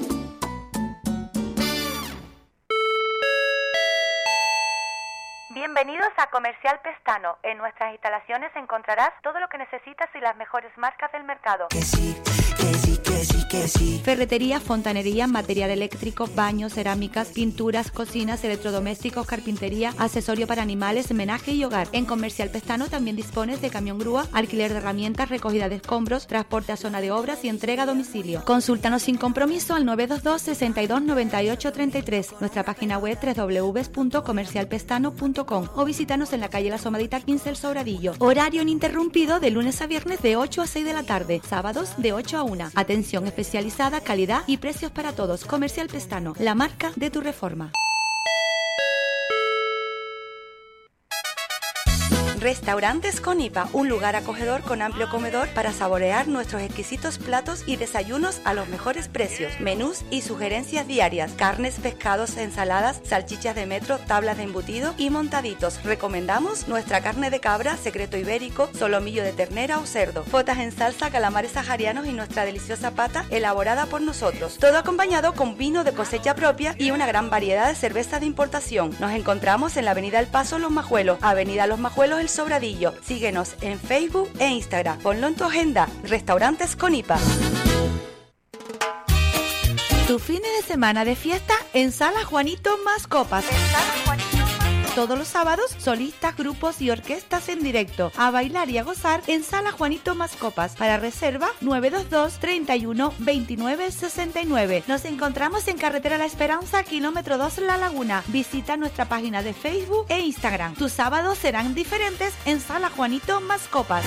S9: Bienvenidos a Comercial Pestano. En nuestras instalaciones encontrarás todo lo que necesitas y las mejores marcas del mercado.
S7: Ferretería, fontanería, material eléctrico, baños, cerámicas, pinturas, cocinas, electrodomésticos, carpintería, accesorio para animales, menaje y hogar. En Comercial Pestano también dispones de camión grúa, alquiler de herramientas, recogida de escombros, transporte a zona de obras y entrega a domicilio. Consúltanos sin compromiso al 922 62 98 33, nuestra página web www.comercialpestano.com o visítanos en la calle La Somadita 15 El Sobradillo. Horario ininterrumpido de lunes a viernes de 8 a 6 de la tarde, sábados de 8 a 1. Atención especializada, calidad y precios para todos. Comercial Pestano, la marca de tu reforma.
S9: Restaurantes Conipa, un lugar acogedor con amplio comedor para saborear nuestros exquisitos platos y desayunos a los mejores precios. Menús y sugerencias diarias, carnes, pescados, ensaladas, salchichas de metro, tablas de embutido y montaditos. Recomendamos nuestra carne de cabra, secreto ibérico, solomillo de ternera o cerdo, fotas en salsa, calamares saharianos y nuestra deliciosa pata elaborada por nosotros. Todo acompañado con vino de cosecha propia y una gran variedad de cerveza de importación. Nos encontramos en la Avenida El Paso Los Majuelos, Avenida Los Majuelos El Sobradillo. Síguenos en Facebook e Instagram. Ponlo en tu agenda. Restaurantes Conipa.
S7: Tu fin de semana de fiesta en Sala Juanito Más Copas. Todos los sábados, solistas, grupos y orquestas en directo. A bailar y a gozar en Sala Juanito Más Copas. Para reserva, 922 31 29 69. Nos encontramos en Carretera La Esperanza, kilómetro 2 La Laguna. Visita nuestra página de Facebook e Instagram. Tus sábados serán diferentes en Sala Juanito Más Copas.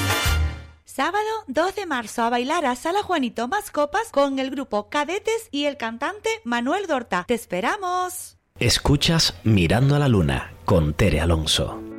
S7: Sábado 2 de marzo a bailar a Sala Juanito Más Copas con el grupo Cadetes y el cantante Manuel Dorta. ¡Te esperamos!
S16: Escuchas Mirando a la Luna con Tere Alonso.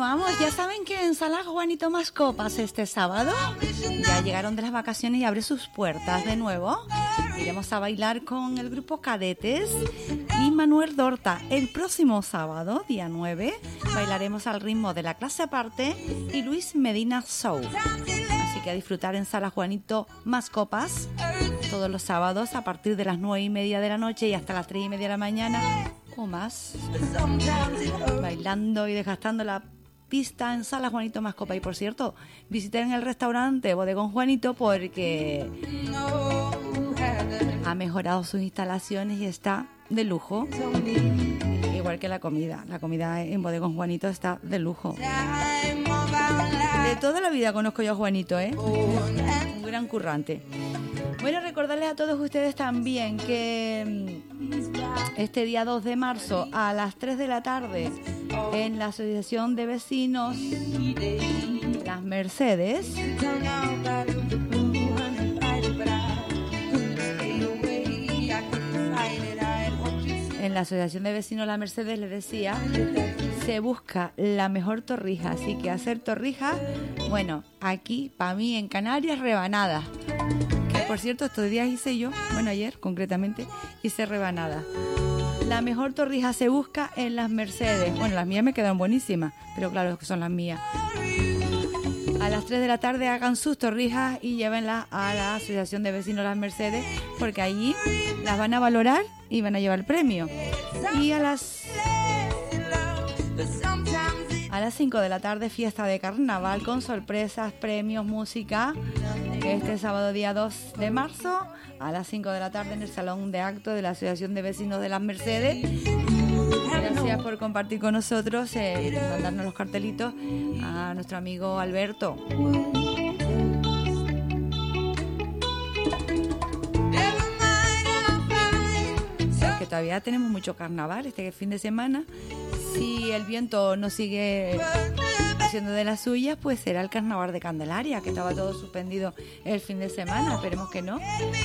S7: continuamos. Ya saben que en Sala Juanito Más Copas este sábado ya llegaron de las vacaciones y abre sus puertas de nuevo. Iremos a bailar con el grupo Cadetes y Manuel Dorta. El próximo sábado, día 9, bailaremos al ritmo de la clase aparte y Luis Medina Show. Así que a disfrutar en Sala Juanito Más Copas todos los sábados a partir de las 9 y media de la noche y hasta las 3 y media de la mañana o más. Bailando y desgastando la pista en Sala Juanito Más Copa. Y por cierto, visiten el restaurante Bodegón Juanito porque ha mejorado sus instalaciones y está de lujo. Igual que la comida. La comida en Bodegón Juanito está de lujo. De toda la vida conozco yo a Juanito, ¿eh? Un gran currante. Bueno, recordarles a todos ustedes también que mm, este día 2 de marzo a las 3 de la tarde en la Asociación de Vecinos Las Mercedes en la Asociación de Vecinos La Mercedes les decía, se busca la mejor torrija. Así que hacer torrija, bueno, aquí, para mí, en Canarias, rebanada. Que por cierto, estos días hice yo, bueno, ayer concretamente, hice rebanada. La mejor torrija se busca en las Mercedes. Bueno, las mías me quedan buenísimas, pero claro son las mías. Las 3 de la tarde hagan sus torrijas y llévenlas a la Asociación de Vecinos Las Mercedes, porque allí las van a valorar y van a llevar el premio. Y a las a las 5 de la tarde fiesta de carnaval con sorpresas, premios, música. Este sábado día 2 de marzo a las 5 de la tarde en el salón de acto de la Asociación de Vecinos de las Mercedes. Gracias por compartir con nosotros, eh, mandarnos los cartelitos a nuestro amigo Alberto. Que todavía tenemos mucho carnaval este fin de semana. Si el viento no sigue haciendo de las suyas, pues será el carnaval de Candelaria, que estaba todo suspendido el fin de semana. Esperemos que no.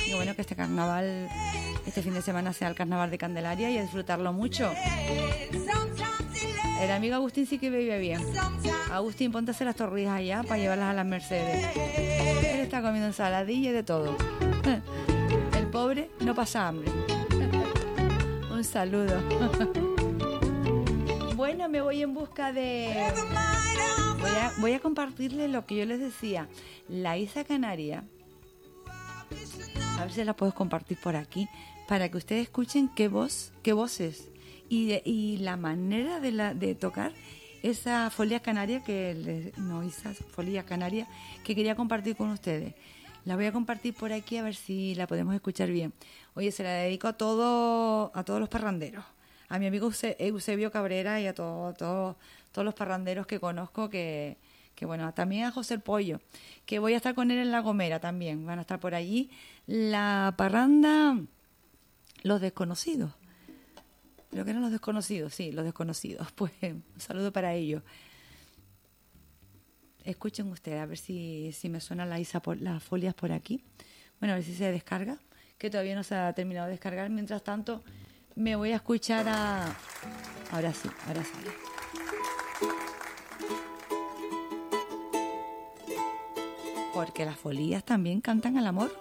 S7: Y bueno, que este carnaval, este fin de semana sea el carnaval de Candelaria y a disfrutarlo mucho. El amigo Agustín sí que vive bien. Agustín, ponte a hacer las torrijas allá para llevarlas a las Mercedes. Él está comiendo ensaladilla y de todo. El pobre no pasa hambre. Un saludo. Bueno, me voy en busca de... Voy a, voy compartirles lo que yo les decía. La Isa Canaria. A ver si la puedo compartir por aquí. Para que ustedes escuchen qué voz, qué voces. Y, y la manera de, la, de tocar esa folia canaria que les- no esa folia canaria que quería compartir con ustedes. La voy a compartir por aquí a ver si la podemos escuchar bien. Oye, se la dedico a todo, a todos los parranderos, a mi amigo Euse- Eusebio Cabrera y a todo- todo- todos los parranderos que conozco que, que bueno, también a José el Pollo, que voy a estar con él en La Gomera también, van a estar por allí. La parranda, los desconocidos. Creo que eran los desconocidos, sí, los desconocidos. Pues un saludo para ellos. Escuchen ustedes, a ver si, si me suena la Isa por, las folias por aquí. Bueno, a ver si se descarga, que todavía no se ha terminado de descargar. Mientras tanto, me voy a escuchar a... Ahora sí, ahora sí. Porque las folías también cantan al amor.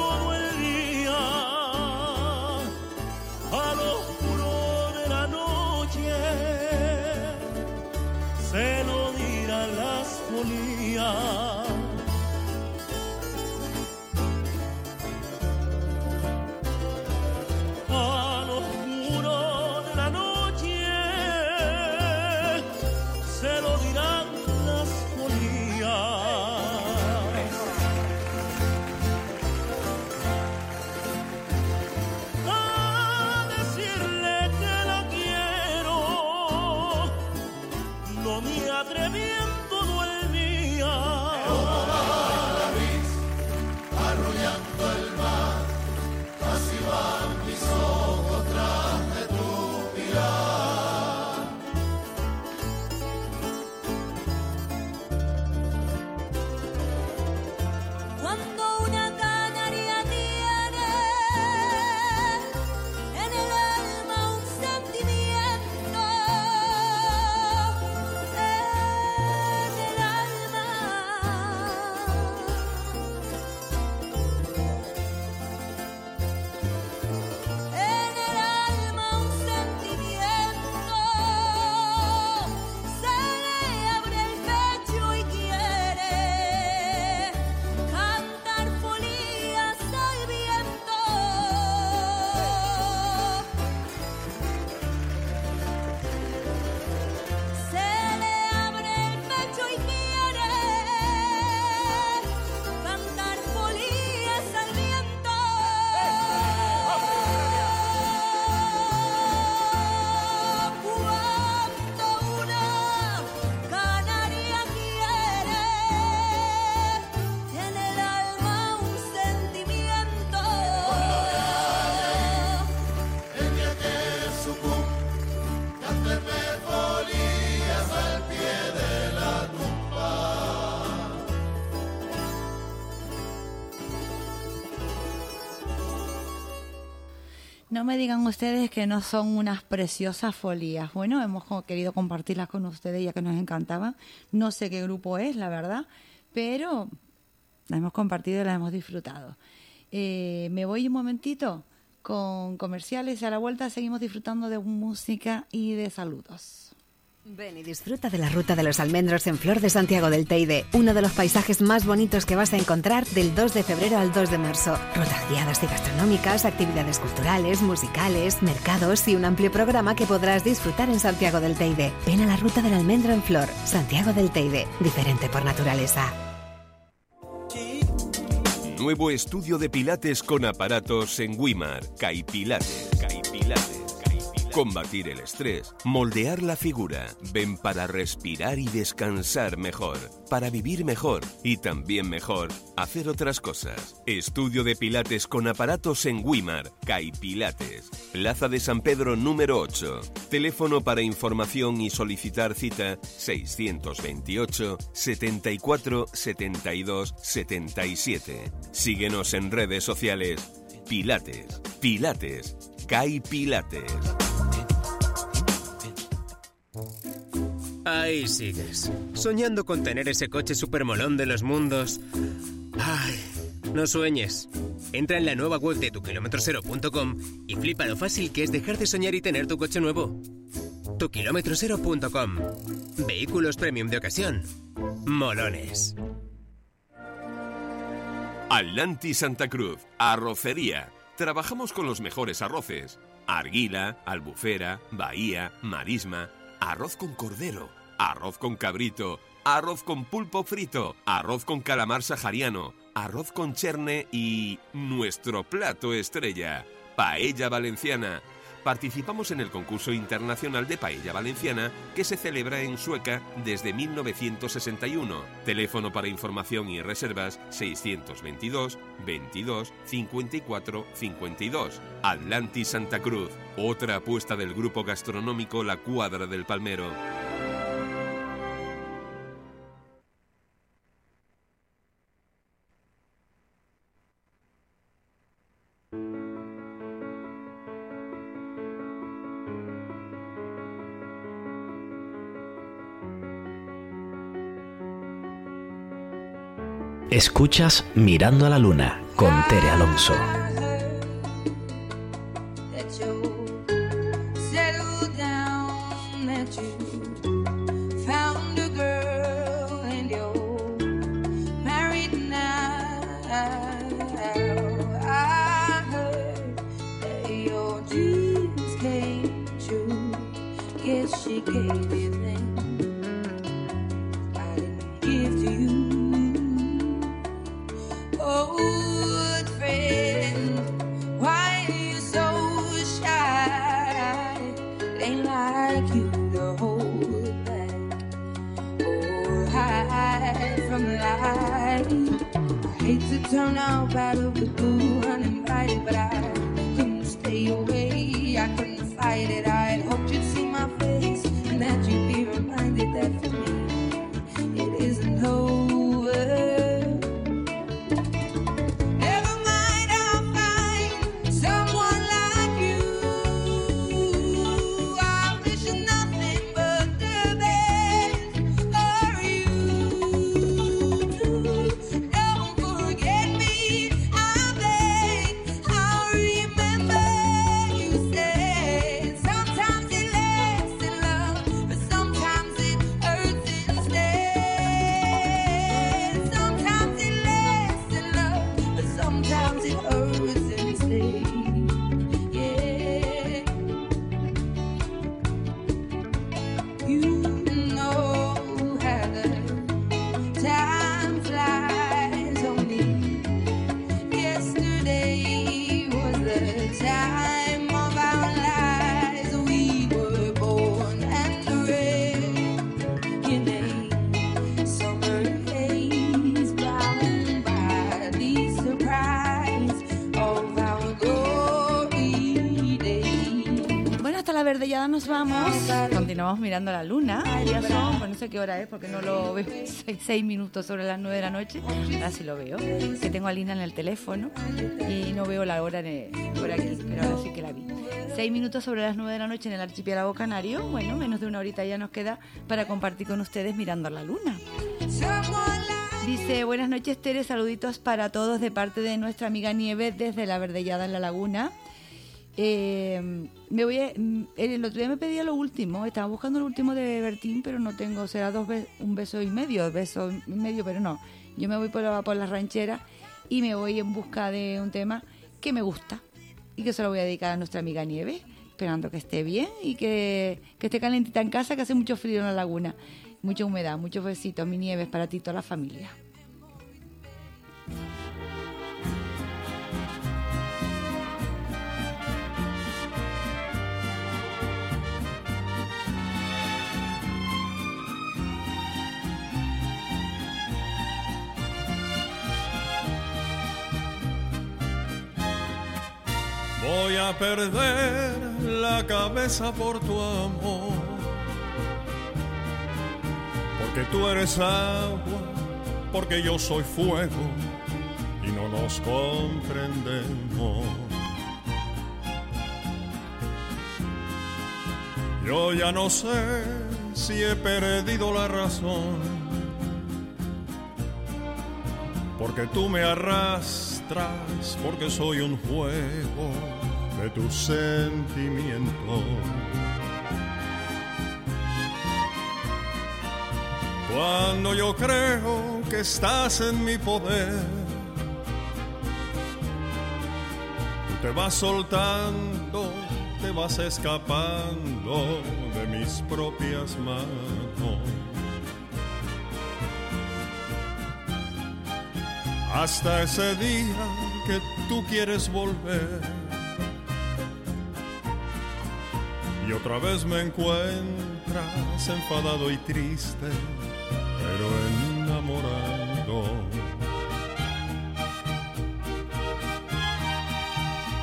S28: Todo el día, al oscuro de la noche se lo dirán las folías.
S7: No me digan ustedes que no son unas preciosas folías. Bueno, hemos querido compartirlas con ustedes ya que nos encantaban. No sé qué grupo es, la verdad, pero la hemos compartido y la hemos disfrutado. Eh, me voy un momentito con comerciales y a la vuelta seguimos disfrutando de música y de saludos.
S29: Ven y disfruta de la ruta de los almendros en Flor de Santiago del Teide, uno de los paisajes más bonitos que vas a encontrar del 2 de febrero al 2 de marzo. Rutas guiadas y gastronómicas, actividades culturales, musicales, mercados y un amplio programa que podrás disfrutar en Santiago del Teide. Ven a la ruta del almendro en Flor, Santiago del Teide, diferente por naturaleza.
S23: Nuevo estudio de pilates con aparatos en Wimar. Caipilates. Caipilates. Combatir el estrés, moldear la figura. Ven para respirar y descansar mejor, para vivir mejor y también mejor hacer otras cosas. Estudio de pilates con aparatos en Wimar. Caipilates. Plaza de San Pedro número 8. Teléfono para información y solicitar cita 628 74 72 77. Síguenos en redes sociales. Pilates, Pilates, Kai Pilates.
S30: Ahí sigues, soñando con tener ese coche supermolón de los mundos. Ay, no sueñes. Entra en la nueva web de tukilometrosero.com y flipa lo fácil que es dejar de soñar y tener tu coche nuevo. Tukilometrosero.com. Vehículos premium de ocasión. Molones.
S23: Atlantis Santa Cruz, arrocería. Trabajamos con los mejores arroces. Arguila, albufera, bahía, marisma, arroz con cordero, arroz con cabrito, arroz con pulpo frito, arroz con calamar sahariano, arroz con cherne y nuestro plato estrella, paella valenciana. Participamos en el concurso internacional de paella valenciana que se celebra en Sueca desde 1961. Teléfono para información y reservas 622 22 54 52. Atlantis Santa Cruz, otra apuesta del grupo gastronómico La Cuadra del Palmero.
S16: Escuchas Mirando a la Luna con Tere Alonso.
S7: battle nos vamos. Continuamos mirando la luna. Ya son, pues no sé qué hora es porque no lo veo. Seis, seis minutos sobre las nueve de la noche. Ahora sí lo veo. Que tengo a Lina en el teléfono y no veo la hora por aquí, pero ahora sí que la vi. Seis minutos sobre las nueve de la noche en el archipiélago canario. Bueno, menos de una horita ya nos queda para compartir con ustedes mirando la luna. Dice, buenas noches Tere, saluditos para todos de parte de nuestra amiga Nieve desde la Verdellada en la Laguna. Eh, me voy mm, el otro día me pedía lo último, estaba buscando lo último de Bertín, pero no tengo, será dos be- un beso y medio, beso y medio, pero no. Yo me voy por la, por la ranchera y me voy en busca de un tema que me gusta y que se lo voy a dedicar a nuestra amiga Nieve, esperando que esté bien y que, que esté calentita en casa, que hace mucho frío en la laguna, mucha humedad, muchos besitos, mi Nieves, para ti y toda la familia.
S28: A perder la cabeza por tu amor. Porque tú eres agua, porque yo soy fuego y no nos comprendemos. Yo ya no sé si he perdido la razón. Porque tú me arrastras, porque soy un juego de tus sentimientos. Cuando yo creo que estás en mi poder, tú te vas soltando, te vas escapando de mis propias manos. Hasta ese día que tú quieres volver. Y otra vez me encuentras enfadado y triste, pero enamorado.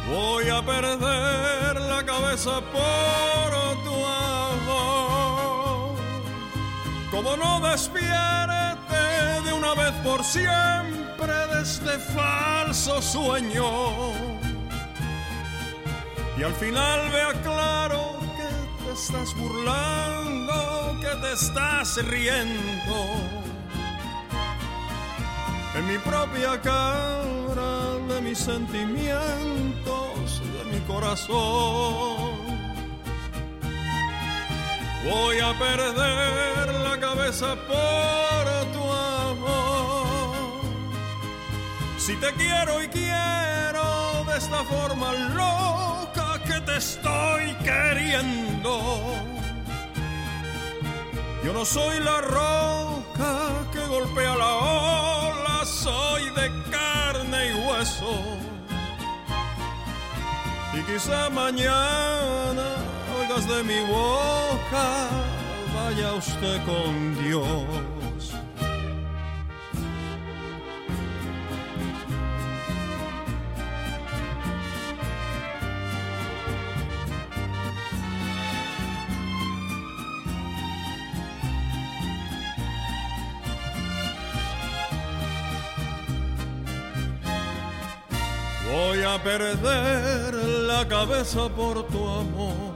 S28: Voy a perder la cabeza por tu amor. Como no despierte de una vez por siempre de este falso sueño. Y al final vea claro estás burlando, que te estás riendo. En mi propia cara de mis sentimientos, de mi corazón. Voy a perder la cabeza por tu amor. Si te quiero y quiero de esta forma que te estoy queriendo. Yo no soy la roca que golpea la ola, soy de carne y hueso. Y quizá mañana oigas de mi boca, vaya usted con Dios. Voy a perder la cabeza por tu amor.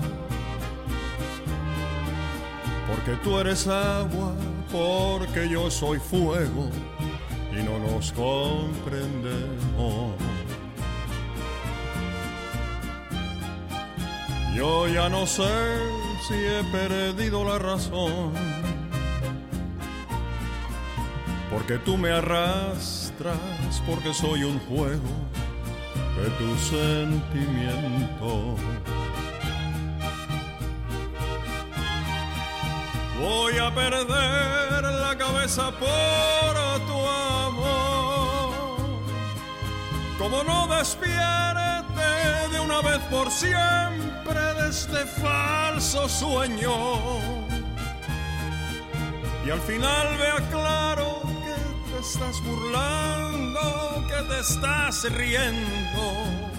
S28: Porque tú eres agua, porque yo soy fuego y no nos comprendemos. Yo ya no sé si he perdido la razón. Porque tú me arrastras, porque soy un juego de tu sentimiento. Voy a perder la cabeza por tu amor. Como no despierte de una vez por siempre de este falso sueño. Y al final vea claro que te estás burlando, te estás riendo.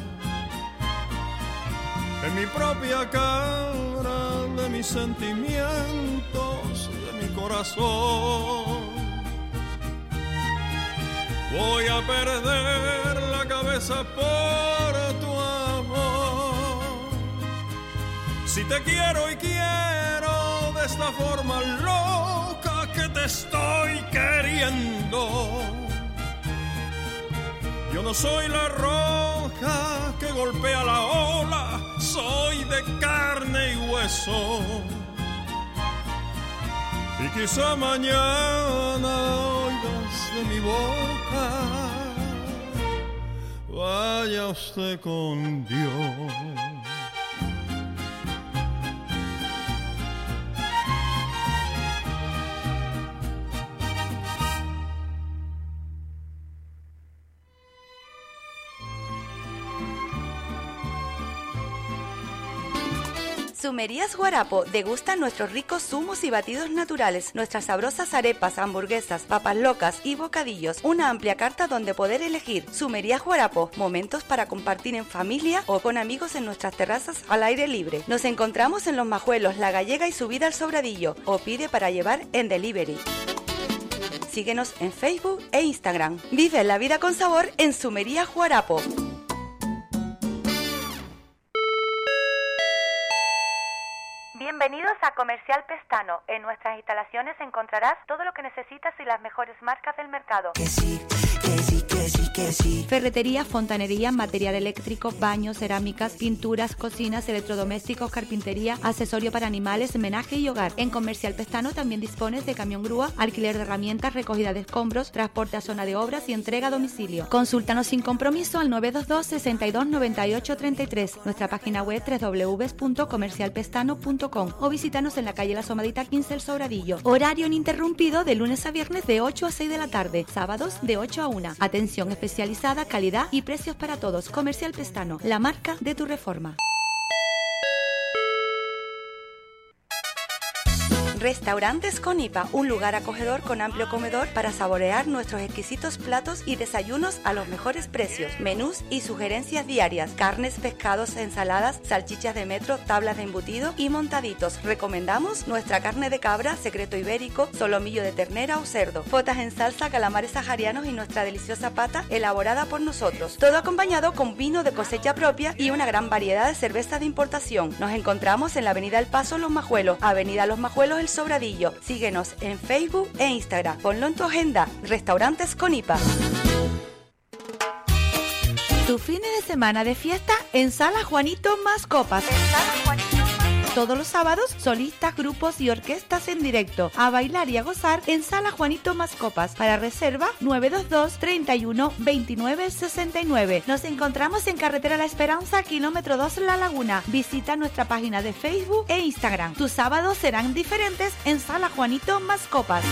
S28: en mi propia cara de mis sentimientos, de mi corazón. Voy a perder la cabeza por tu amor. Si te quiero y quiero de esta forma loca que te estoy queriendo. Yo no soy la roca que golpea la ola, soy de carne y hueso. Y quizá mañana oigas de mi boca, vaya usted con Dios.
S9: Sumerías Guarapo degusta nuestros ricos zumos y batidos naturales, nuestras sabrosas arepas, hamburguesas, papas locas y bocadillos. Una amplia carta donde poder elegir. Sumerías Guarapo, momentos para compartir en familia o con amigos en nuestras terrazas al aire libre. Nos encontramos en Los Majuelos, La Gallega y Subida al Sobradillo o pide para llevar en delivery. Síguenos en Facebook e Instagram. Vive la vida con sabor en Sumerías Guarapo. Bienvenidos a Comercial Pestano. En nuestras instalaciones encontrarás todo lo que necesitas y las mejores marcas del mercado.
S7: Ferretería, fontanería, material eléctrico, baños, cerámicas, pinturas, cocinas, electrodomésticos, carpintería, accesorio para animales, menaje y hogar. En Comercial Pestano también dispones de camión grúa, alquiler de herramientas, recogida de escombros, transporte a zona de obras y entrega a domicilio. Consúltanos sin compromiso al 922 62 98 33, nuestra página web www.comercialpestano.com o visítanos en la calle La Somadita 15 El Sobradillo. Horario ininterrumpido de lunes a viernes de 8 a 6 de la tarde, sábados de 8 a 1. Atención especializada, calidad y precios para todos. Comercial Pestano, la marca de tu reforma.
S9: Restaurantes Conipa, un lugar acogedor con amplio comedor para saborear nuestros exquisitos platos y desayunos a los mejores precios. Menús y sugerencias diarias, carnes, pescados, ensaladas, salchichas de metro, tablas de embutido y montaditos. Recomendamos nuestra carne de cabra, secreto ibérico, solomillo de ternera o cerdo, fotas en salsa, calamares saharianos y nuestra deliciosa pata elaborada por nosotros. Todo acompañado con vino de cosecha propia y una gran variedad de cervezas de importación. Nos encontramos en la Avenida El Paso Los Majuelos, Avenida Los Majuelos El Sobradillo. Síguenos en Facebook e Instagram. Ponlo en tu agenda. Restaurantes Conipa.
S7: Tu fin de semana de fiesta en Sala Juanito Más Copas. Todos los sábados, solistas, grupos y orquestas en directo. A bailar y a gozar en Sala Juanito Más Copas. Para reserva, 922 31 29 69. Nos encontramos en Carretera La Esperanza, kilómetro 2 La Laguna. Visita nuestra página de Facebook e Instagram. Tus sábados serán diferentes en Sala Juanito Más Copas.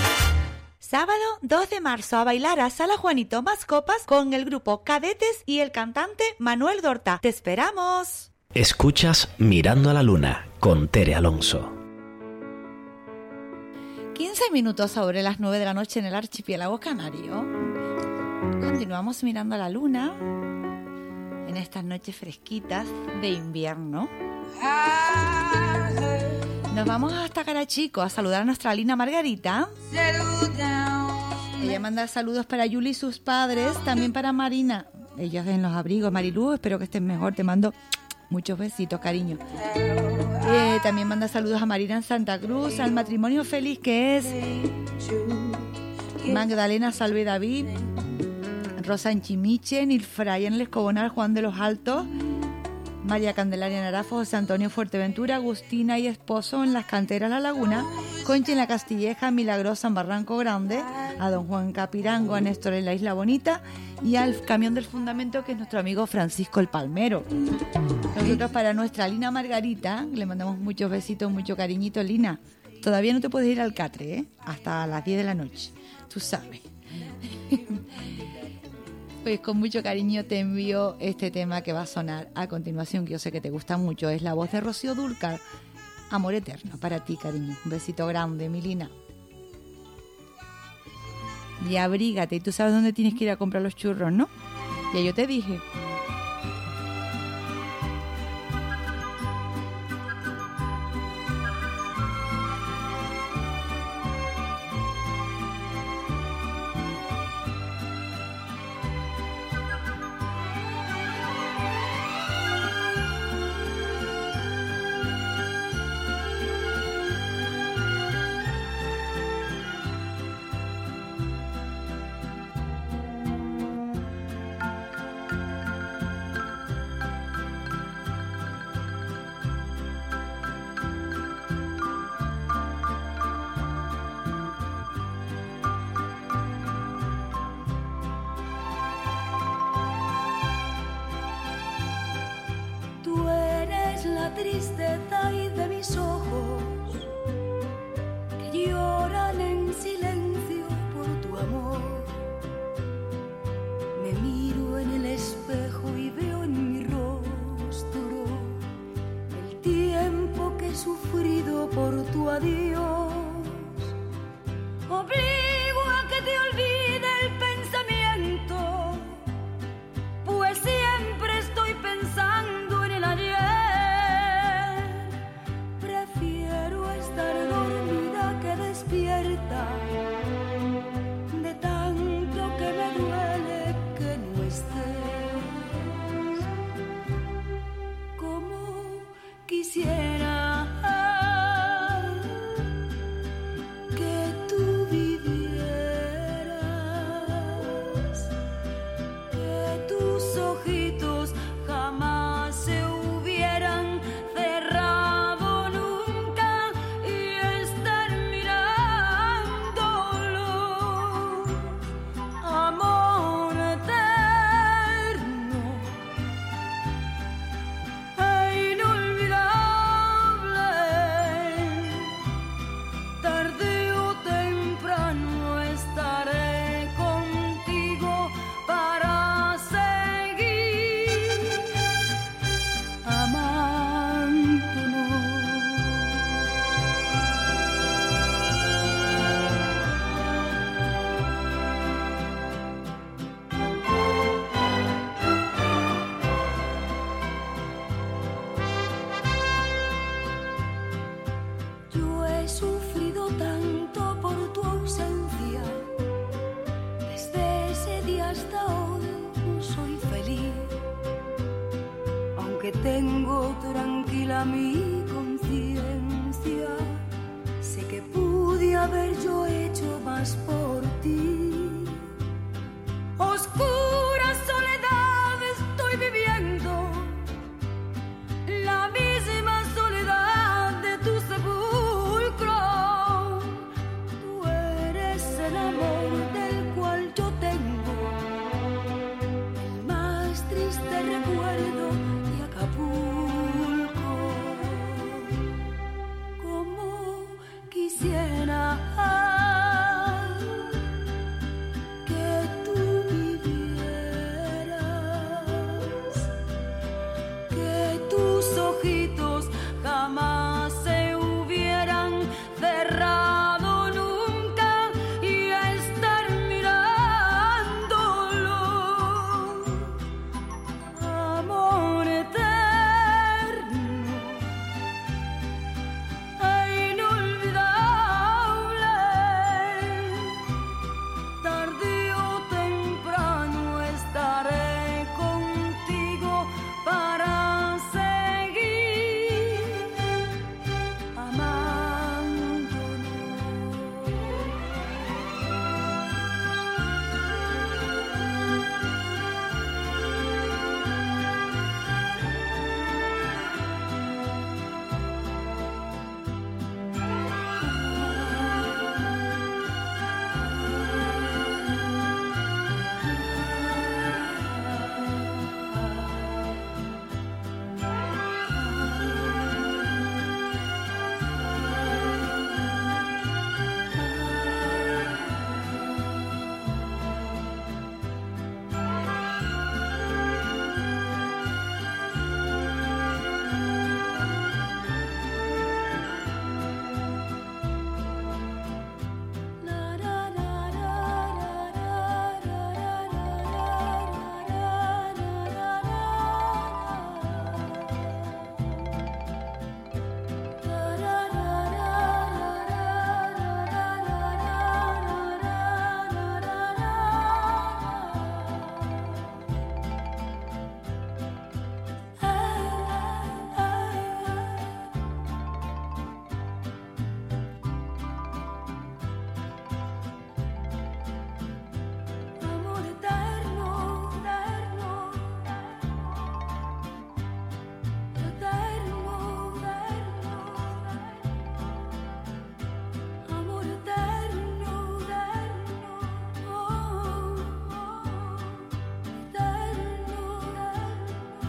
S7: Sábado 2 de marzo a bailar a Sala Juanito Más Copas con el grupo Cadetes y el cantante Manuel Dorta. ¡Te esperamos!
S16: Escuchas Mirando a la Luna con Tere Alonso.
S7: 15 minutos sobre las 9 de la noche en el archipiélago canario. Continuamos mirando a la luna en estas noches fresquitas de invierno. Nos vamos hasta Carachico a saludar a nuestra Lina Margarita. Ella manda saludos para Yuli y sus padres, también para Marina. Ellos en los abrigos. Marilu, espero que estés mejor. Te mando muchos besitos, cariño. Eh, también manda saludos a Marina en Santa Cruz, al matrimonio feliz que es Magdalena Salve David, Rosa en Nilfray en el Escobonal, Juan de los Altos, María Candelaria Narafo, José Antonio Fuerteventura, Agustina y Esposo en las canteras La Laguna, Conchi en la Castilleja, Milagrosa en Barranco Grande, a don Juan Capirango, a Néstor en la Isla Bonita y al camión del fundamento que es nuestro amigo Francisco el Palmero. Nosotros para nuestra Lina Margarita, le mandamos muchos besitos, mucho cariñito, Lina. Todavía no te puedes ir al Catre, ¿eh? Hasta las 10 de la noche, tú sabes. Pues con mucho cariño te envío este tema que va a sonar a continuación, que yo sé que te gusta mucho. Es la voz de Rocío Dúrcal. Amor eterno para ti, cariño. Un besito grande, Milina. Y abrígate. Y tú sabes dónde tienes que ir a comprar los churros, ¿no? Ya yo te dije.
S31: Tengo tranquila mi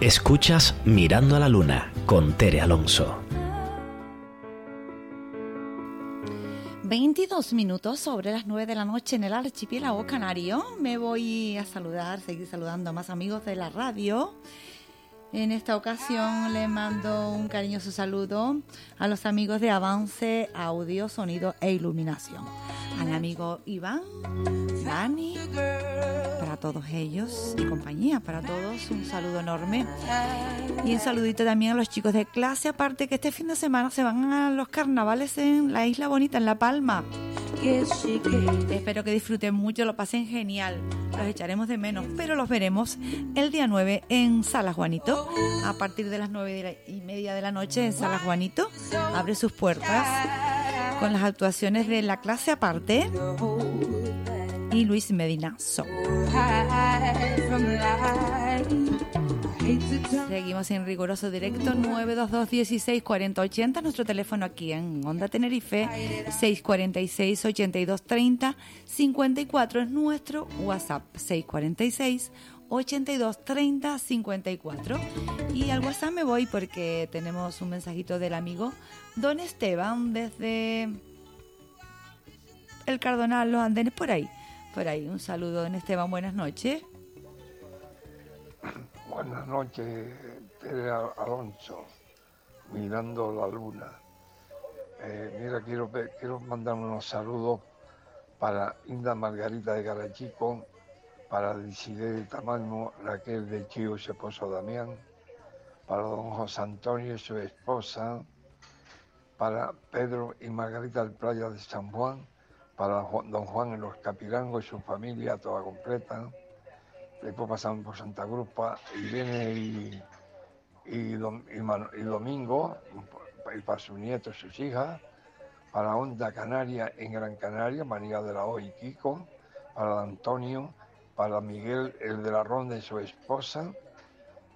S16: Escuchas Mirando a la Luna con Tere Alonso.
S7: 22 minutos sobre las 9 de la noche en el archipiélago canario. Me voy a saludar, seguir saludando a más amigos de la radio. En esta ocasión le mando un cariñoso saludo a los amigos de Avance Audio, Sonido e Iluminación. Al amigo Iván, Dani, todos ellos y compañía, para todos un saludo enorme. Y un saludito también a los chicos de clase, aparte que este fin de semana se van a los carnavales en la Isla Bonita, en La Palma. Espero que disfruten mucho, lo pasen genial. Los echaremos de menos, pero los veremos el día 9 en Sala Juanito. A partir de las 9 y media de la noche en Sala Juanito abre sus puertas con las actuaciones de la clase aparte y Luis Medina So. Seguimos en riguroso directo 922 16 40 80, nuestro teléfono aquí en Onda Tenerife 646 82 30 54 es nuestro WhatsApp 646 82 30 54 y al WhatsApp me voy porque tenemos un mensajito del amigo Don Esteban desde el Cardonal, los andenes por ahí. Por ahí, un saludo, Don Esteban, buenas noches.
S32: Buenas noches, Tere Alonso, mirando la luna. Eh, mira, quiero, quiero mandar unos saludos para Inda Margarita de Garachico, para Disidé de Tamaño, Raquel de Chío, su esposo Damián, para don José Antonio y su esposa, para Pedro y Margarita del Playa de San Juan, para don Juan en los Capirangos y su familia toda completa. Después pasamos por Santa Cruz pa- y viene y, y, dom- y Manu- y domingo y para sus nietos y sus hijas, para Onda Canaria en Gran Canaria, María de la O y Kiko, para Antonio, para Miguel el de la Ronda y su esposa.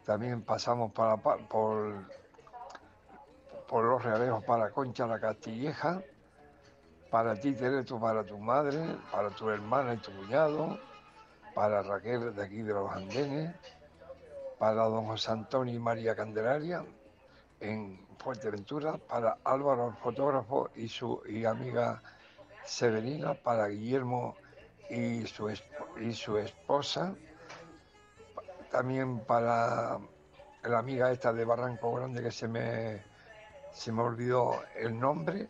S32: También pasamos para, pa- por, por los realejos para Concha la Castilleja, para ti Tereto, para tu madre, para tu hermana y tu cuñado, para Raquel de aquí de los Andenes, para don José Antonio y María Candelaria en Fuerteventura, para Álvaro el fotógrafo y su y amiga Severina, para Guillermo y su, y su esposa, también para la amiga esta de Barranco Grande que se me, se me olvidó el nombre,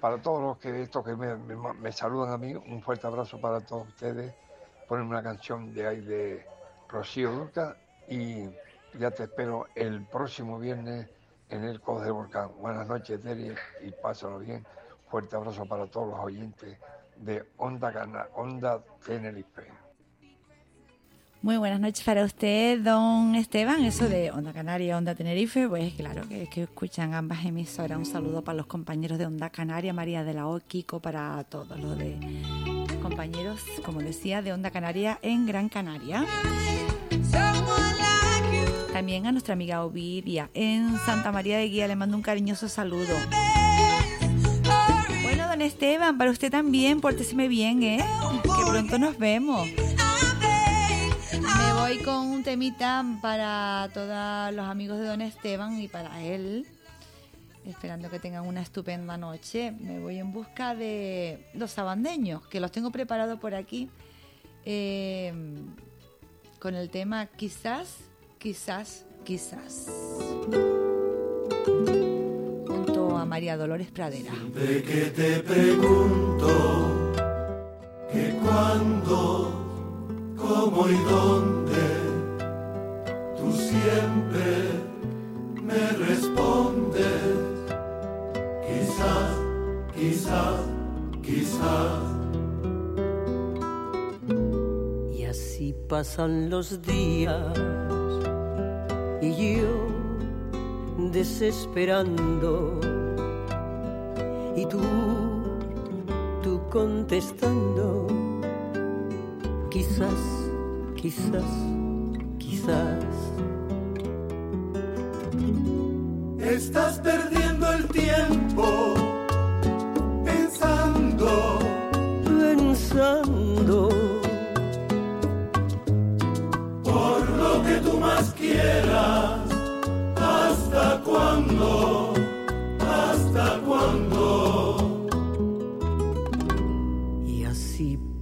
S32: para todos los que estos que me, me- saludan a mí, un fuerte abrazo para todos ustedes. Ponen una canción de ahí de Rocío Durca y ya te espero el próximo viernes en el Codo del Volcán. Buenas noches, Terry, y pásalo bien. Fuerte abrazo para todos los oyentes de Onda, Cana, Onda Tenerife.
S7: Muy buenas noches para usted, don Esteban. Eso de Onda Canaria, Onda Tenerife, pues claro que, escuchan ambas emisoras. Un saludo para los compañeros de Onda Canaria, María de la O, Kiko, para todos los de compañeros, como decía, de Onda Canaria en Gran Canaria. También a nuestra amiga Ovidia en Santa María de Guía le mando un cariñoso saludo. Bueno, don Esteban, para usted también, pórteseme bien, ¿eh? Que pronto nos vemos. Voy con un temita para todos los amigos de Don Esteban y para él. Esperando que tengan una estupenda noche. Me voy en busca de los sabandeños, que los tengo preparados por aquí. eh, con el tema quizás, quizás, quizás. Junto a María Dolores Pradera.
S11: Cómo y dónde, tú siempre me respondes. Quizás, quizás, quizás.
S33: Y así pasan los días y yo desesperando y tú, tú contestando, Quizás, quizás, quizás.
S11: Estás perdiendo el tiempo pensando,
S33: pensando.
S11: Por lo que tú más quieras, hasta cuándo.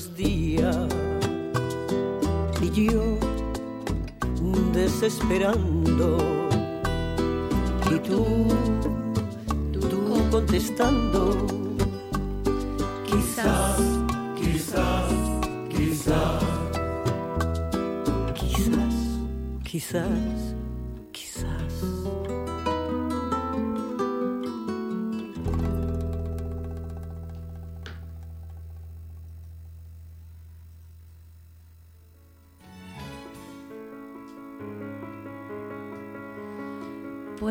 S33: 14 dias.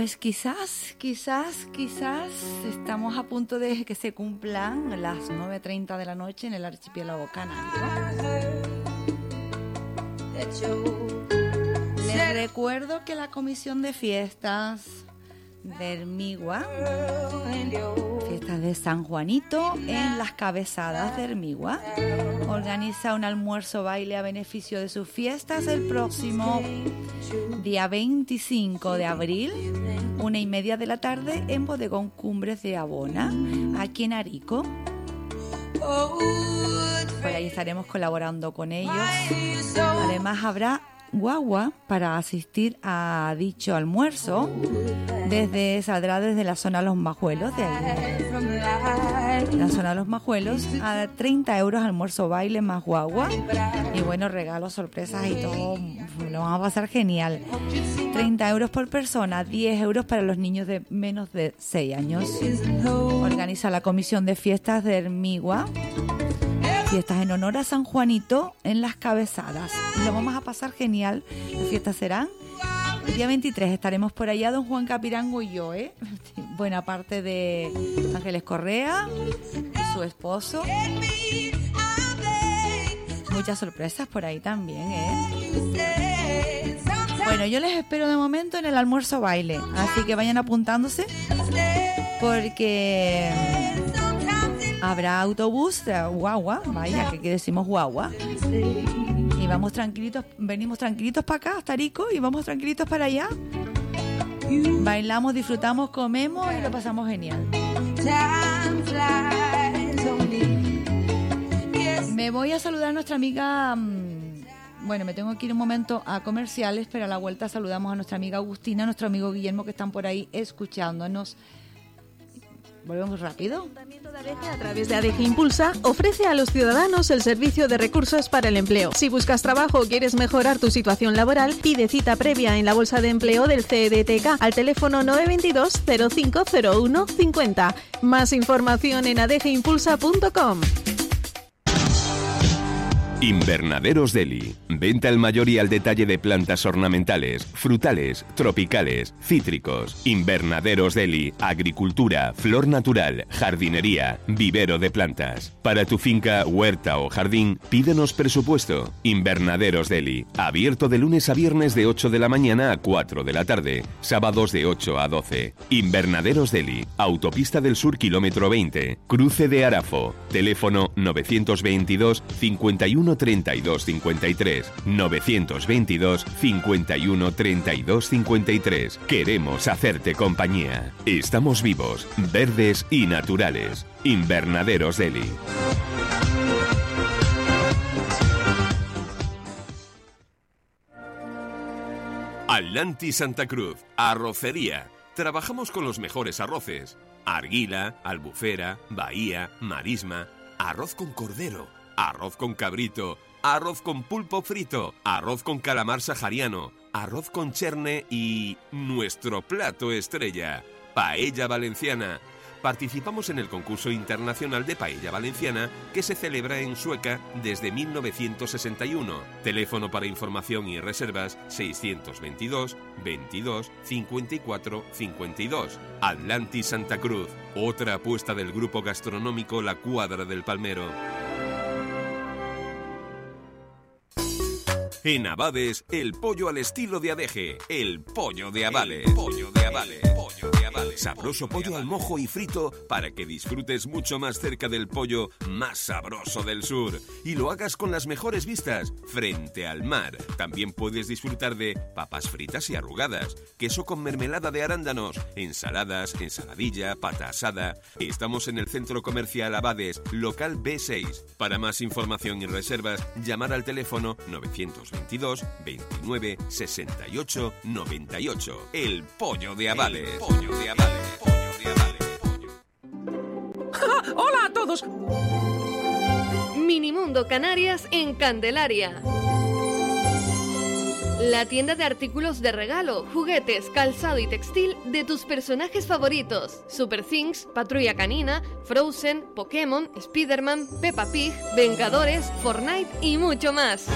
S7: Pues quizás, quizás, quizás estamos a punto de que se cumplan las 9.30 de la noche en el archipiélago canábico. Les recuerdo que la comisión de fiestas de Hermigua, fiestas de San Juanito en las cabezadas de Hermigua, organiza un almuerzo baile a beneficio de sus fiestas el próximo día 25 de abril, una y media de la tarde en Bodegón Cumbres de Abona, aquí en Arico. Por ahí estaremos colaborando con ellos. Además habrá guagua para asistir a dicho almuerzo. Desde saldrá desde la zona Los Majuelos, de ahí, la zona Los Majuelos, a 30 euros almuerzo baile más guagua. Y bueno, regalos, sorpresas y todo. Lo vamos a pasar genial. 30 euros por persona, 10 euros para los niños de menos de 6 años. Organiza la Comisión de Fiestas de Hermigua. Fiestas en honor a San Juanito en las cabezadas. Lo vamos a pasar genial. Las fiestas serán el día 23. Estaremos por allá, don Juan Capirango y yo, ¿eh? Buena parte de Ángeles Correa su esposo. Muchas sorpresas por ahí también, ¿eh? Bueno, yo les espero de momento en el almuerzo baile. Así que vayan apuntándose. Porque habrá autobús, de guagua, vaya, que aquí decimos guagua. Y vamos tranquilitos, venimos tranquilitos para acá, hasta Rico, y vamos tranquilitos para allá. Bailamos, disfrutamos, comemos y lo pasamos genial. Me voy a saludar a nuestra amiga. mm, Bueno, me tengo que ir un momento a comerciales, pero a la vuelta saludamos a nuestra amiga Agustina, a nuestro amigo Guillermo que están por ahí escuchándonos. Volvemos rápido.
S34: A través de ADG Impulsa, ofrece a los ciudadanos el servicio de recursos para el empleo. Si buscas trabajo o quieres mejorar tu situación laboral, pide cita previa en la bolsa de empleo del CEDTK al teléfono 922 0501 50. Más información en adgimpulsa.com.
S23: Invernaderos Deli. Venta al mayor y al detalle de plantas ornamentales, frutales, tropicales, cítricos. Invernaderos Deli. Agricultura, flor natural, jardinería, vivero de plantas. Para tu finca, huerta o jardín, pídenos presupuesto. Invernaderos Deli. Abierto de lunes a viernes de 8 de la mañana a 4 de la tarde. Sábados de 8 a 12. Invernaderos Deli. Autopista del Sur, kilómetro 20. Cruce de Arafo. Teléfono 922 51 32 53. 922 51 32 53. Queremos hacerte compañía. Estamos vivos, verdes y naturales. Invernaderos Deli. Atlantis Santa Cruz, arrocería. Trabajamos con los mejores arroces. Arguila, albufera, bahía, marisma. arroz con cordero, arroz con cabrito, arroz con pulpo frito, arroz con calamar sahariano, arroz con cherne y nuestro plato estrella, paella valenciana. Participamos en el concurso internacional de paella valenciana que se celebra en Sueca desde 1961. Teléfono para información y reservas 622 22 54 52. Atlantis Santa Cruz, otra apuesta del grupo gastronómico La Cuadra del Palmero. En Abades, el pollo al estilo de Adeje, el pollo de Abades. pollo de Abades. Pollo de Abades. Sabroso pollo al mojo y frito para que disfrutes mucho más cerca del pollo más sabroso del sur y lo hagas con las mejores vistas frente al mar. También puedes disfrutar de papas fritas y arrugadas, queso con mermelada de arándanos, ensaladas, ensaladilla, pata asada. Estamos en el centro comercial Abades, local B6. Para más información y reservas, llamar al teléfono 922 29 68 98. El pollo de Abades. pollo de Abades.
S22: ¡Hola a todos! Minimundo Canarias en Candelaria. La tienda de artículos de regalo, juguetes, calzado y textil de tus personajes favoritos. Super Things, Patrulla Canina, Frozen, Pokémon, Spider-Man, Peppa Pig, Vengadores, Fortnite y mucho más.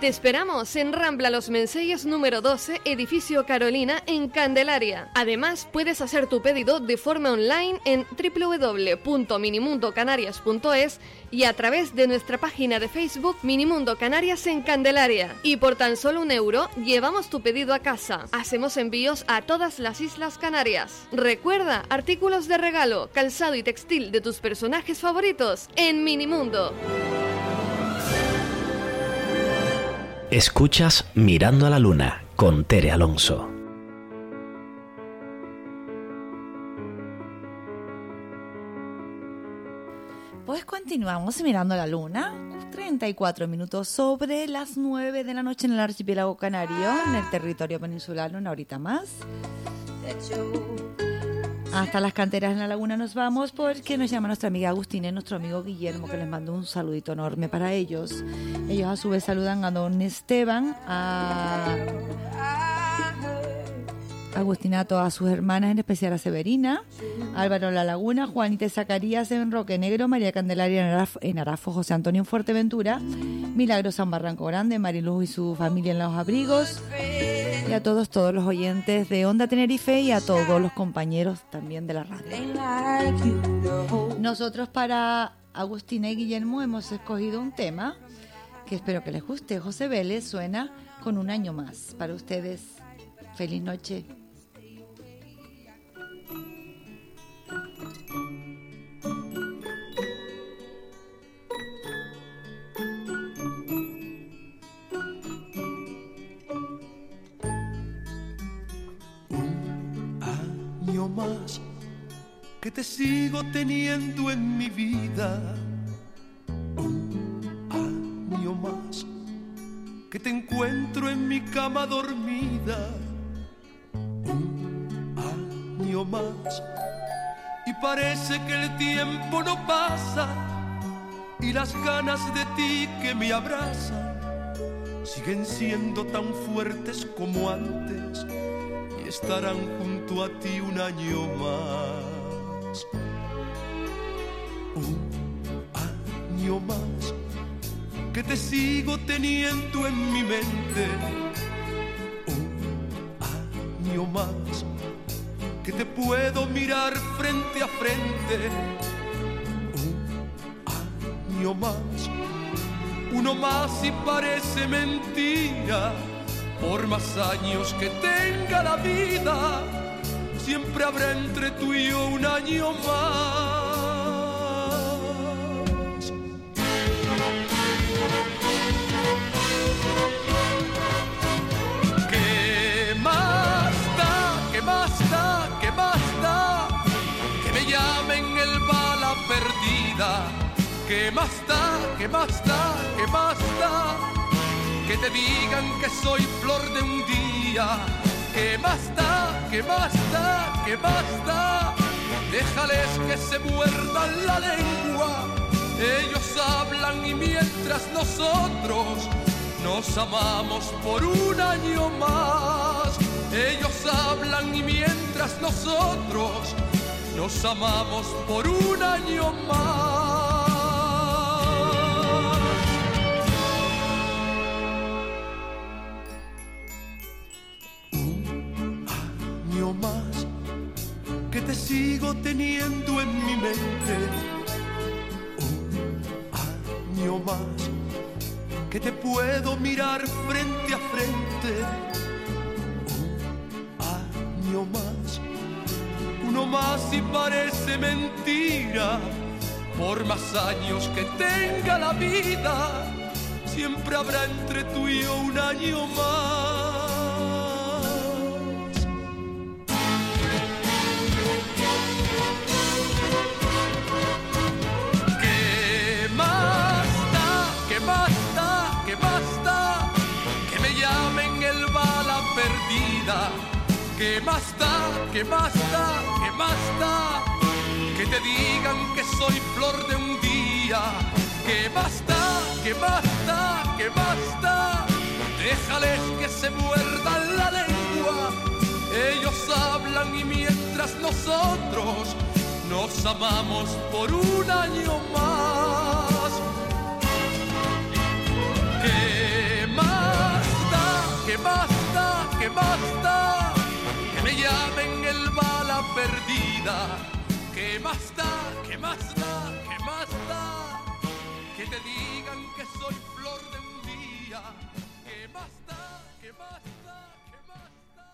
S22: Te esperamos en Rambla Los Menseyes número 12, edificio Carolina, en Candelaria. Además, puedes hacer tu pedido de forma online en www.minimundocanarias.es y a través de nuestra página de Facebook Minimundo Canarias en Candelaria. Y por tan solo un euro, llevamos tu pedido a casa. Hacemos envíos a todas las Islas Canarias. Recuerda, artículos de regalo, calzado y textil de tus personajes favoritos en Minimundo.
S16: Escuchas Mirando a la Luna con Tere Alonso.
S7: Pues continuamos mirando la luna. 34 minutos sobre las 9 de la noche en el archipiélago canario, en el territorio peninsular, una horita más. Hasta las canteras en la laguna nos vamos porque nos llama nuestra amiga Agustina y nuestro amigo Guillermo que les mando un saludito enorme para ellos. Ellos a su vez saludan a don Esteban, a Agustina, a todas sus hermanas, en especial a Severina, Álvaro La Laguna, Juanita Zacarías en Roque Negro, María Candelaria en Arafo, en José Antonio en Fuerteventura, Milagros en Barranco Grande, Mariluz y su familia en Los Abrigos, y a todos, todos los oyentes de Onda Tenerife y a todos los compañeros también de la radio. Nosotros para Agustina y Guillermo hemos escogido un tema que espero que les guste. José Vélez suena con un año más. Para ustedes, feliz noche.
S35: Más que te sigo teniendo en mi vida. Un año más que te encuentro en mi cama dormida. Un año más y parece que el tiempo no pasa y las ganas de ti que me abrazan siguen siendo tan fuertes como antes estarán junto a ti un año más. Un año más que te sigo teniendo en mi mente. Un año más que te puedo mirar frente a frente. Un año más, uno más y parece mentira por más años que tenga la vida, siempre habrá entre tú y yo un año más. ¿Qué más da? ¿Qué más da? ¿Qué más da? Que me llamen el bala perdida. ¿Qué más da? ¿Qué más da? ¿Qué más da? Que te digan que soy flor de un día. ¿Qué más da? ¿Qué más da? déjales que se muerdan la lengua. Ellos hablan y mientras nosotros nos amamos por un año más. Ellos hablan y mientras nosotros nos amamos por un año más. Más que te sigo teniendo en mi mente. Un año más que te puedo mirar frente a frente. Un año más, uno más y parece mentira. Por más años que tenga la vida, siempre habrá entre tú y yo un año más. ¿Qué más da? ¿Qué más da? Que te digan que soy flor de un día. ¿Qué más da? ¿Qué más da? Déjales que se muerdan la lengua. Ellos hablan y mientras nosotros nos amamos por un año más. ¿Qué más da? ¿Qué más da? Perdida. ¿Qué más da? ¿Qué más da? ¿Qué más da? Que te digan que soy flor de un día. ¿Qué más da? ¿Qué más da? ¿Qué más da?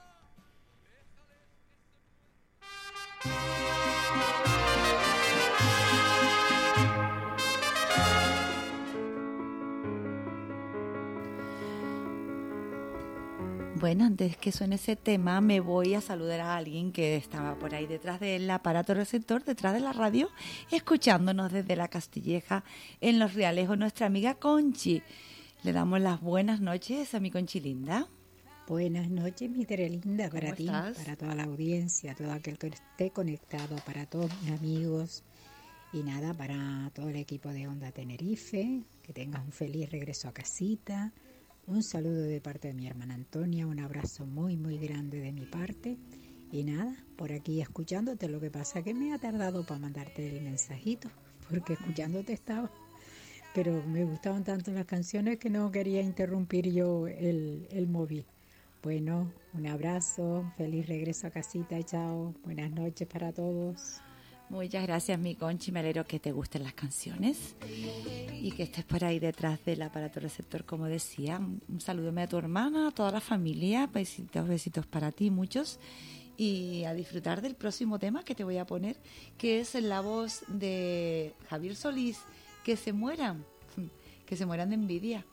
S7: Bueno, antes que suene ese tema, me voy a saludar a alguien que estaba por ahí detrás del aparato receptor, detrás de la radio, escuchándonos desde la Castilleja en Los Realejos, nuestra amiga Conchi. Le damos las buenas noches a mi Conchi linda.
S36: Buenas noches, mi Tere linda, para
S7: ¿Cómo
S36: ti,
S7: estás?
S36: para toda la audiencia, todo aquel que esté conectado, para todos mis amigos y nada, para todo el equipo de Onda Tenerife, que tengas un feliz regreso a casita, un saludo de parte de mi hermana Antonia, un abrazo muy, muy grande de mi parte y nada, por aquí escuchándote, lo que pasa que me ha tardado para mandarte el mensajito, porque escuchándote estaba pero me gustaban tanto las canciones que no quería interrumpir yo el, el móvil. Bueno, un abrazo, feliz regreso a casita, chao, buenas noches para todos.
S7: Muchas gracias, mi Conchi. Me alegro que te gusten las canciones y que estés por ahí detrás del aparato receptor, como decía. Un saludo a tu hermana, a toda la familia. Besitos, besitos para ti, muchos. Y a disfrutar del próximo tema que te voy a poner, que es la voz de Javier Solís. Que se mueran, que se mueran de envidia.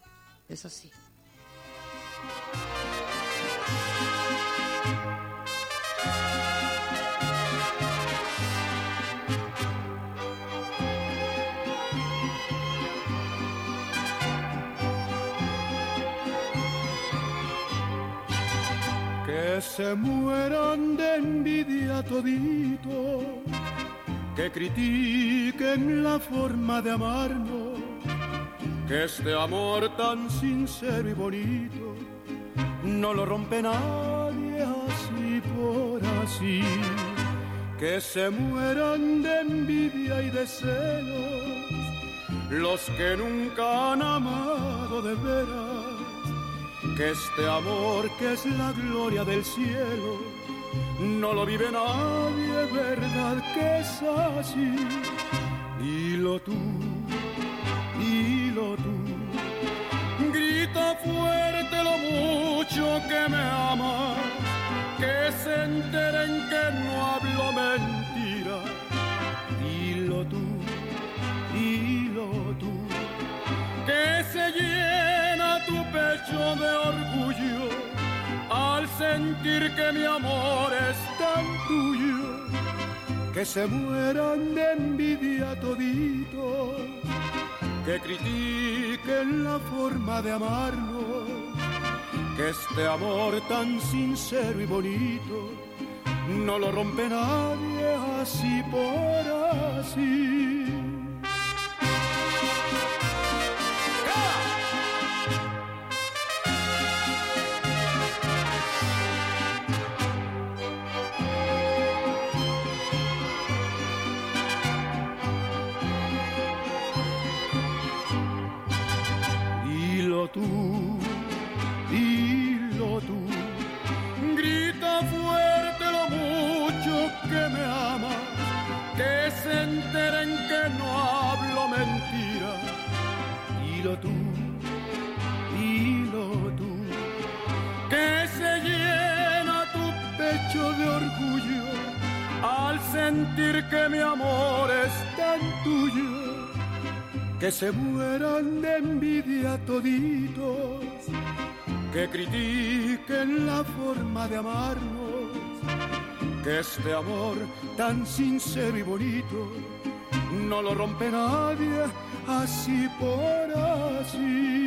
S7: Eso sí.
S37: Que se mueran de envidia todito, que critiquen la forma de amarnos, que este amor tan sincero y bonito no lo rompe nadie así por así. Que se mueran de envidia y de celos los que nunca han amado de veras que este amor que es la gloria del cielo no lo vive nadie, verdad que es así. Dilo tú, dilo tú, grita fuerte lo mucho que me amas, que se enteren que no hablo mentira. Dilo tú, dilo tú, que se tu pecho de orgullo al sentir que mi amor es tan tuyo, que se mueran de envidia todito, que critiquen la forma de amarnos, que este amor tan sincero y bonito no lo rompe nadie así por así. Dilo tú, dilo tú, grita fuerte lo mucho que me amas, que se enteren que no hablo mentira. Dilo tú, dilo tú, que se llena tu pecho de orgullo al sentir que mi amor es tan tuyo que se mueran de envidia toditos, que critiquen la forma de amarnos, que este amor tan sincero y bonito no lo rompe nadie así por así.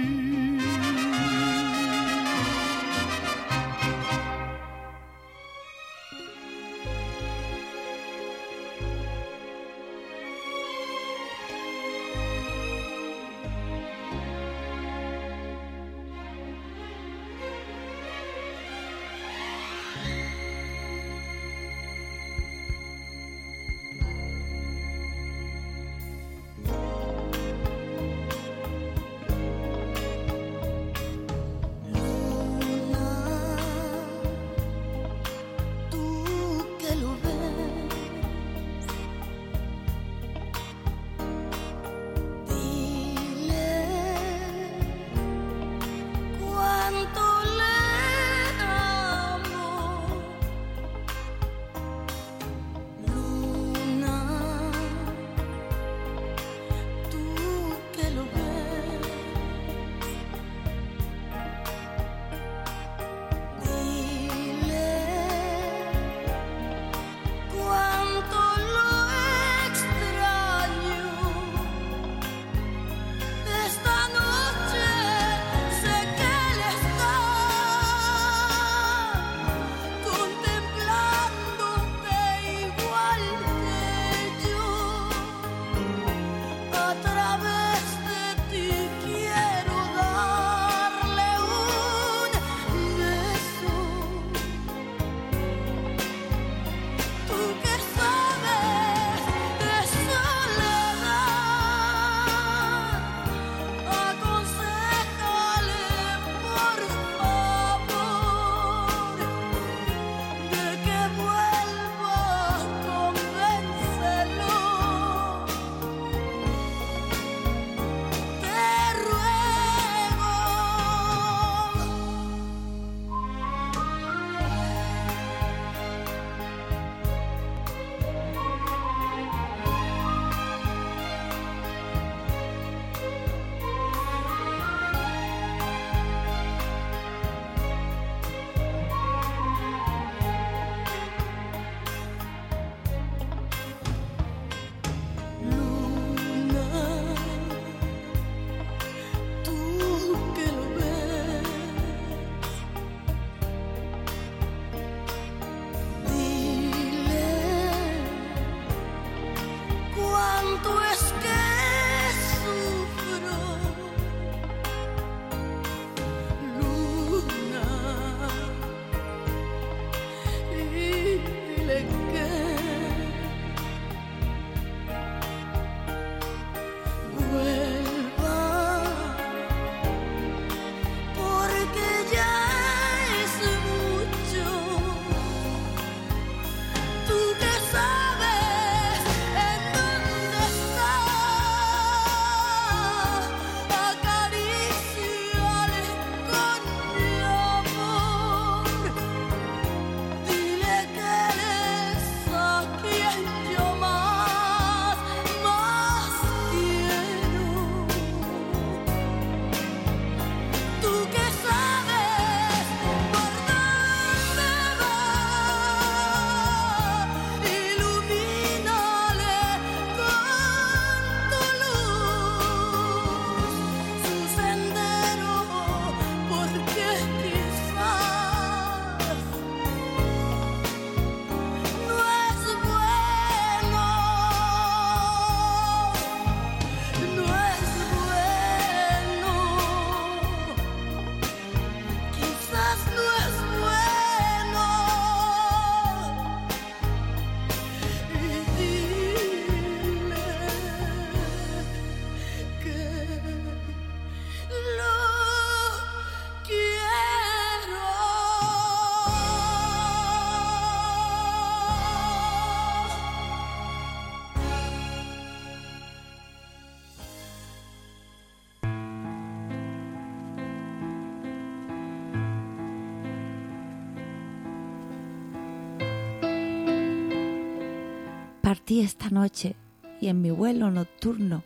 S7: Esta noche y en mi vuelo nocturno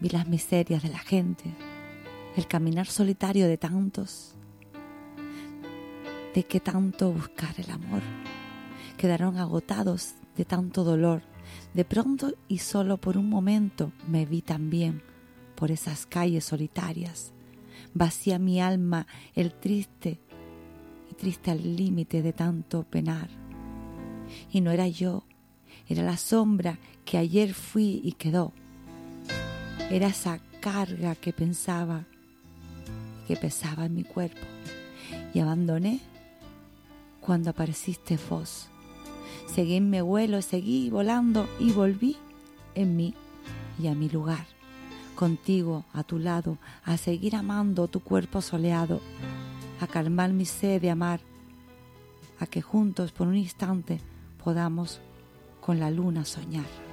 S7: vi las miserias de la gente, el caminar solitario de tantos, de que tanto buscar el amor. Quedaron agotados de tanto dolor. De pronto y solo por un momento me vi también por esas calles solitarias. Vacía mi alma el triste y triste al límite de tanto penar. Y no era yo, era la sombra que ayer fui y quedó. Era esa carga que pensaba, que pesaba en mi cuerpo. Y abandoné cuando apareciste vos. Seguí en mi vuelo, seguí volando y volví en mí y a mi lugar. Contigo, a tu lado, a seguir amando tu cuerpo soleado, a calmar mi sed de amar, a que juntos por un instante podamos con la luna soñar.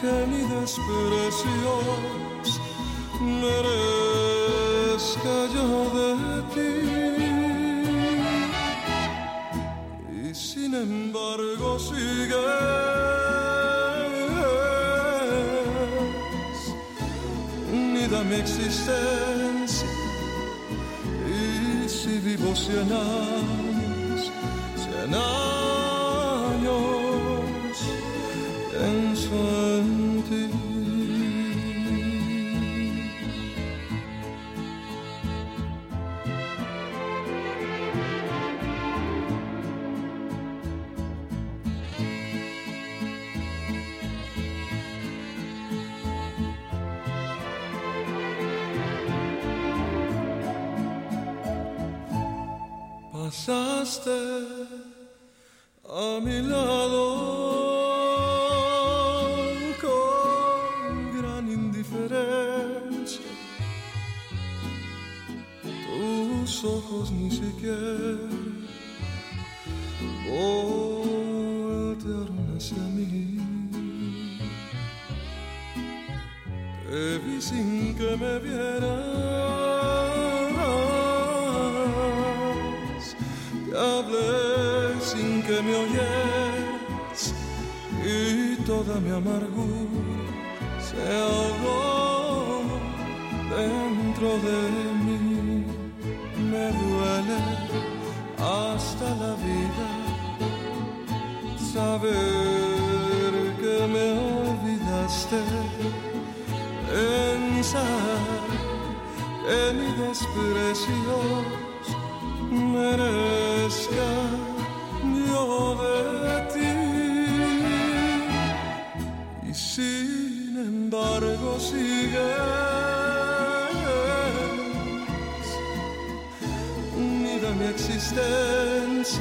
S38: Que mi desprecio merezca yo de ti. Y sin embargo sigues, unida mi existencia. Y si vivo cien años, cien años, The. Amargura se ahogó dentro de mí. Me duele hasta la vida saber que me olvidaste, pensar que mi desprecio merezca unida a mi existencia.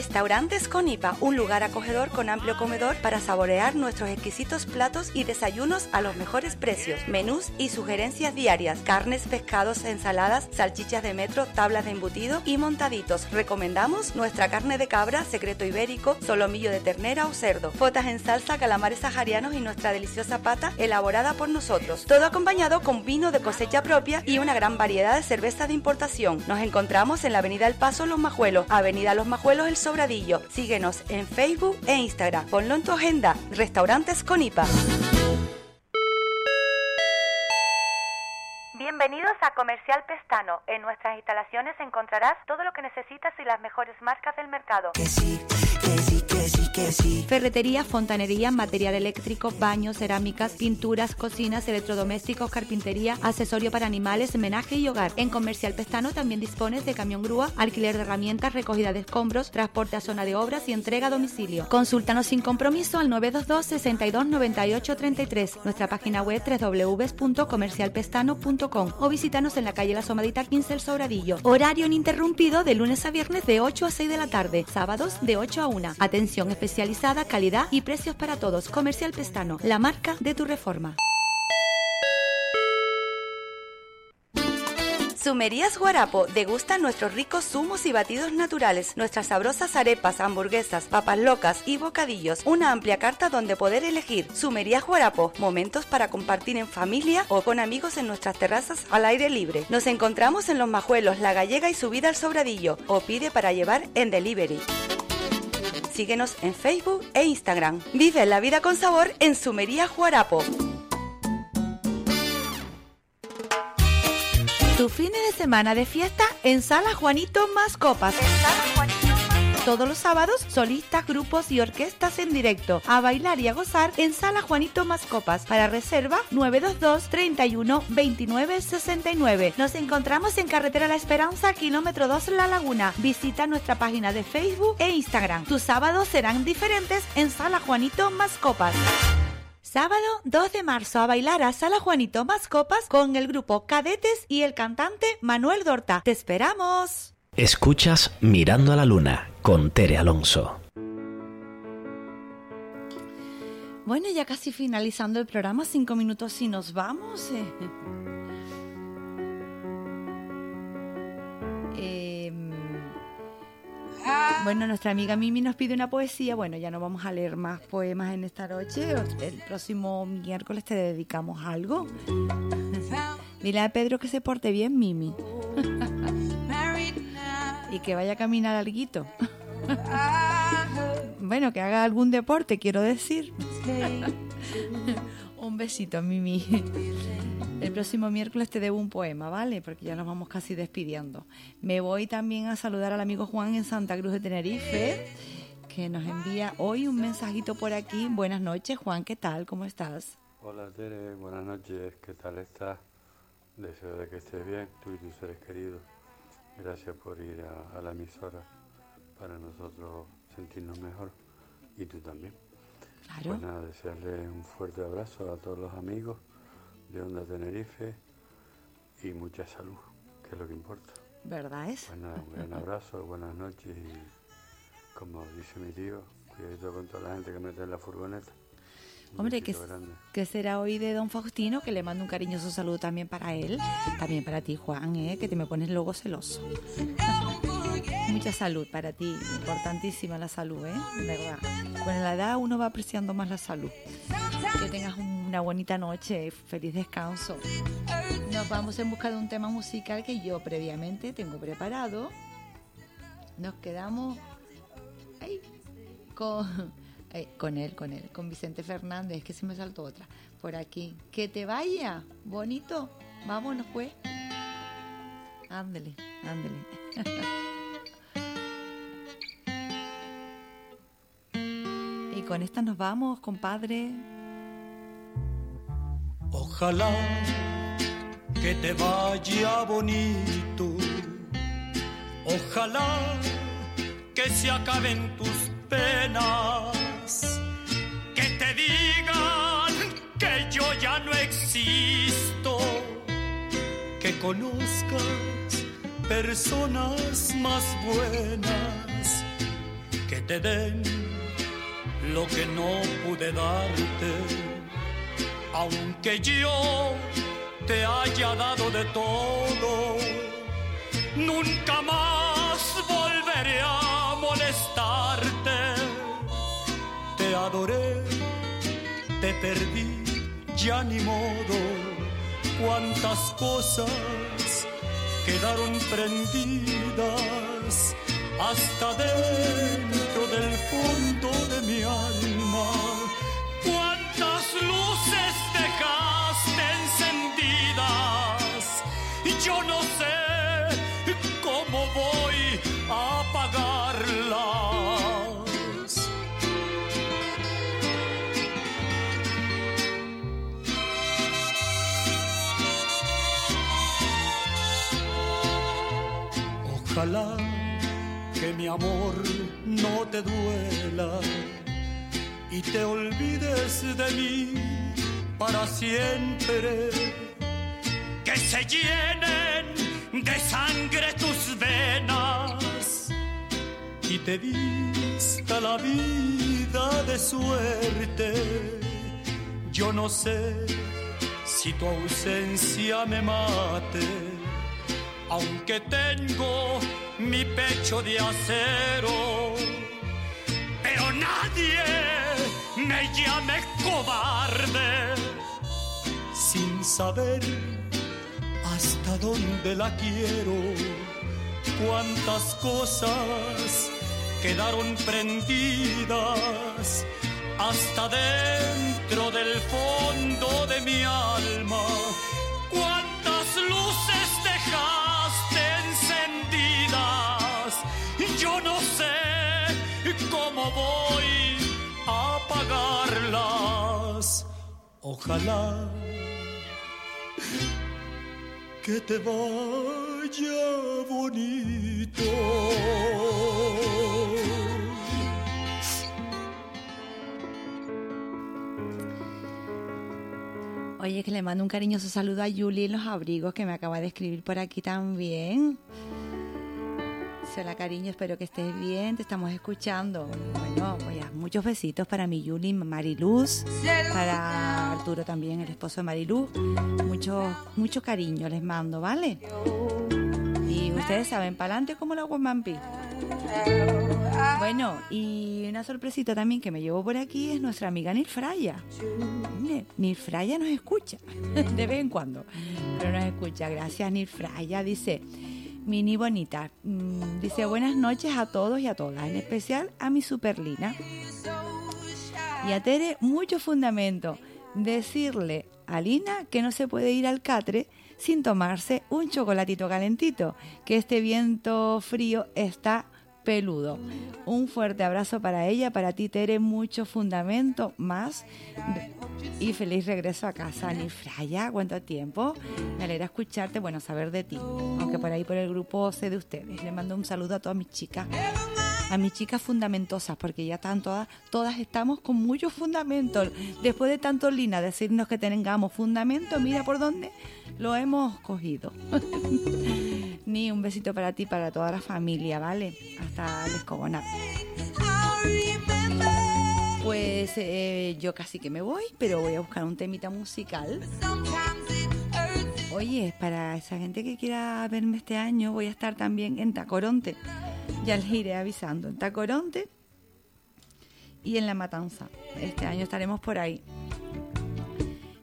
S9: Restaurantes Conipa, un lugar acogedor con amplio comedor para saborear nuestros exquisitos platos y desayunos a los mejores precios. Menús y sugerencias diarias, carnes, pescados, ensaladas, salchichas de metro, tablas de embutido y montaditos. Recomendamos nuestra carne de cabra, secreto ibérico, solomillo de ternera o cerdo, fotas en salsa, calamares saharianos y nuestra deliciosa pata elaborada por nosotros. Todo acompañado con vino de cosecha propia y una gran variedad de cerveza de importación. Nos encontramos en la Avenida El Paso Los Majuelos, Avenida Los Majuelos El Sobradillo. Síguenos en Facebook e Instagram. Ponlo en tu agenda. Restaurantes Conipa. Bienvenidos a Comercial Pestano. En nuestras instalaciones encontrarás todo lo que necesitas y las mejores marcas del mercado.
S7: Ferretería, fontanería, material eléctrico, baños, cerámicas, pinturas, cocinas, electrodomésticos, carpintería, accesorio para animales, menaje y hogar. En Comercial Pestano también dispones de camión grúa, alquiler de herramientas, recogida de escombros, transporte a zona de obras y entrega a domicilio. Consúltanos sin compromiso al 922 62 98 33, nuestra página web www.comercialpestano.com o visítanos en la calle La Somadita 15 El Sobradillo. Horario ininterrumpido de lunes a viernes de 8 a 6 de la tarde, sábados de 8 a 1. Atención especializada, calidad y precios para todos. Comercial Pestano, la marca de tu reforma.
S9: Sumerías Guarapo degusta nuestros ricos zumos y batidos naturales, nuestras sabrosas arepas, hamburguesas, papas locas y bocadillos. Una amplia carta donde poder elegir. Sumerías Guarapo, momentos para compartir en familia o con amigos en nuestras terrazas al aire libre. Nos encontramos en Los Majuelos, La Gallega y Subida al Sobradillo o pide para llevar en delivery. Síguenos en Facebook e Instagram. Vive la vida con sabor en Sumerías Guarapo.
S7: Tu fin de semana de fiesta en Sala Juanito Más Copas. Todos los sábados, solistas, grupos y orquestas en directo. A bailar y a gozar en Sala Juanito Más Copas. Para reserva, 922 31 29 69. Nos encontramos en Carretera La Esperanza, kilómetro 2 La Laguna. Visita nuestra página de Facebook e Instagram. Tus sábados serán diferentes en Sala Juanito Más Copas. Sábado 2 de marzo a bailar a Sala Juanito Más Copas con el grupo Cadetes y el cantante Manuel Dorta. ¡Te esperamos!
S16: Escuchas Mirando a la Luna con Tere Alonso.
S7: Bueno, ya casi finalizando el programa, cinco minutos y nos vamos. eh. Em, bueno, nuestra amiga Mimi nos pide una poesía. Bueno, ya no vamos a leer más poemas en esta noche. El próximo miércoles te dedicamos algo. Dile a Pedro que se porte bien, Mimi. y que vaya a caminar alguito. bueno, que haga algún deporte, quiero decir. un besito, Mimi. El próximo miércoles te debo un poema, ¿vale? Porque ya nos vamos casi despidiendo. Me voy también a saludar al amigo Juan en Santa Cruz de Tenerife, que nos envía hoy un mensajito por aquí. Buenas noches, Juan, ¿qué tal? ¿Cómo estás?
S39: Hola Tere, buenas noches, ¿qué tal estás? Deseo de que estés bien, tú y tus seres queridos. Gracias por ir a, a la emisora para nosotros sentirnos mejor y tú también.
S7: Claro.
S39: Pues nada, desearle un fuerte abrazo a todos los amigos de Onda Tenerife y mucha salud, que es lo que importa.
S7: ¿Verdad es?
S39: Pues nada, un gran abrazo, buenas noches y como dice mi tío, cuidado con toda la gente que mete en la furgoneta.
S7: Hombre, que, será hoy de don Faustino, que le mando un cariñoso saludo también para él, también para ti, Juan, ¿eh? que te me pones luego celoso. Mucha salud para ti, importantísima la salud, ¿eh? De verdad. Con la edad uno va apreciando más la salud. Que tengas una bonita noche, feliz descanso. Nos vamos en busca de un tema musical que yo previamente tengo preparado. Nos quedamos con, ay, con él, con él, con Vicente Fernández, que se me saltó otra. Por aquí. Que te vaya, bonito. Vámonos pues. Ándele, ándele. y con esta nos vamos, compadre.
S37: Ojalá que te vaya bonito. Ojalá que se acaben tus penas. Que te digan que yo ya no existo. Que conozcas personas más buenas. te den lo que no pude darte, aunque yo te haya dado de todo, nunca más volveré a molestarte. Adoré, te perdí, ya ni modo, cuántas cosas quedaron prendidas hasta dentro del fondo de mi alma. Cuántas luces dejaste encendidas y yo no sé cómo voy a te duela y te olvides de mí para siempre. Que se llenen de sangre tus venas y te vista la vida de suerte. Yo no sé si tu ausencia me mate aunque tengo mi pecho de acero, pero nadie me llame cobarde. Sin saber hasta dónde la quiero, cuántas cosas quedaron prendidas hasta dentro del fondo de mi alma, cómo voy a apagarlas. Ojalá que te vaya bonito.
S7: Oye, que le mando un cariñoso saludo a Julie en los abrigos que me acaba de escribir por aquí también. Hola cariño, espero que estés bien, te estamos escuchando. Bueno, oye, muchos besitos para mi Julie, Mariluz, para Arturo también, el esposo de Mariluz. Mucho, mucho cariño les mando, ¿vale? Y ustedes saben, para adelante como la Guamampi. Bueno, y una sorpresita también que me llevo por aquí es nuestra amiga Nilfraya. Nilfraya nos escucha de vez en cuando, pero nos escucha. Gracias, Nilfraya. Dice, Mini Bonita, mm, dice buenas noches a todos y a todas, en especial a mi superlina. Y a Tere, mucho fundamento. Decirle a Lina que no se puede ir al catre sin tomarse un chocolatito calentito, que este viento frío está peludo. Un fuerte abrazo para ella, para ti Tere, mucho fundamento más y feliz regreso a casa. Ni Fraya, ¿cuánto tiempo? Me alegra escucharte, bueno, saber de ti, aunque por ahí por el grupo sé de ustedes. Le mando un saludo a todas mis chicas, a mis chicas fundamentosas, porque ya están todas, todas estamos con muchos fundamentos. Después de tanto Lina decirnos que tengamos fundamento, mira por dónde lo hemos cogido. Ni un besito para ti, para toda la familia, ¿vale? Hasta el. Pues eh, yo casi que me voy, pero voy a buscar un temita musical. Oye, para esa gente que quiera verme este año, voy a estar también en Tacoronte. Ya les iré avisando. En Tacoronte y en La Matanza. Este año estaremos por ahí.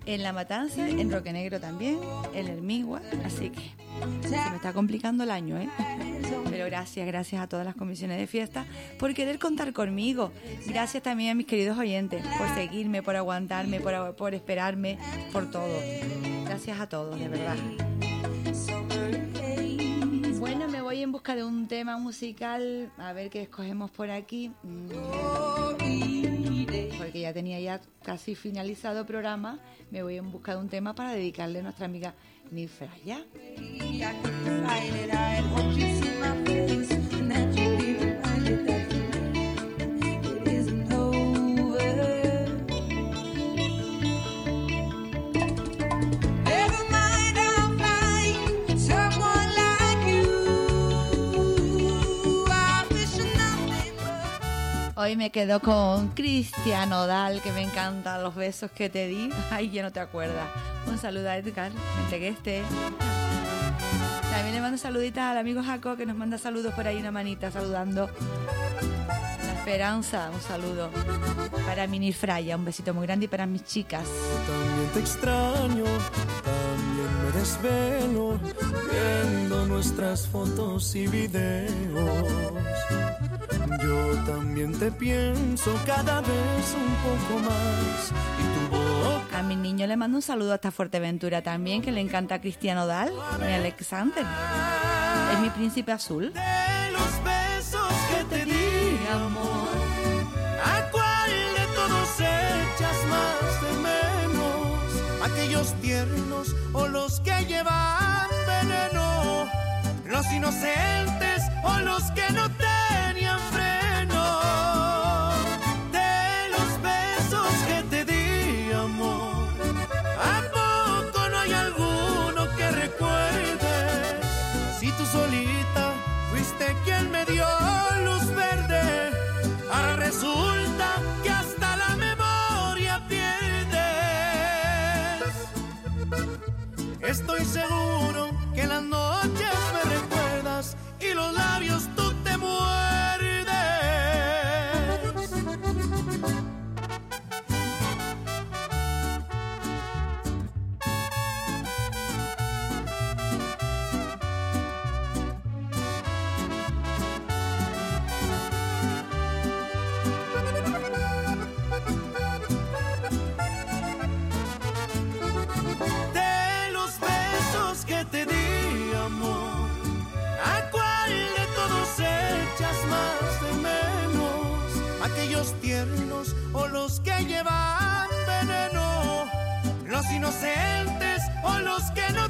S7: En La Matanza, en Roque Negro también, en Hermigua. Así que se me está complicando el año, ¿eh? Pero gracias, gracias a todas las comisiones de fiesta por querer contar conmigo. Gracias también a mis queridos oyentes por seguirme, por aguantarme, por, por esperarme, por todo. Gracias a todos, de verdad. Bueno, me voy en busca de un tema musical. A ver qué escogemos por aquí. Mm. Porque ya tenía ya casi finalizado el programa. Me voy en busca de un tema para dedicarle a nuestra amiga Nifraya. Hoy me quedo con Cristian Odal, que me encantan los besos que te di. Ay, ya no te acuerdas. Un saludo a Edgar, que esté. También le mando saluditas al amigo Jaco, que nos manda saludos por ahí, una manita saludando. La Esperanza, un saludo. Para Minir Fraya, un besito muy grande y para mis chicas.
S37: También te extraño, también me desvelo viendo nuestras fotos y videos. Yo también te pienso cada vez un poco más y tu boca
S7: A mi niño le mando un saludo hasta Fuerteventura también, que le encanta a Cristiano Dal, mi Alexander. Es mi príncipe azul.
S37: de los besos que te di, amor. ¿A cuál de todos echas más de menos? Aquellos tiernos o los que llevan veneno, los inocentes o los que no tenían Estoy seguro inocentes o los que no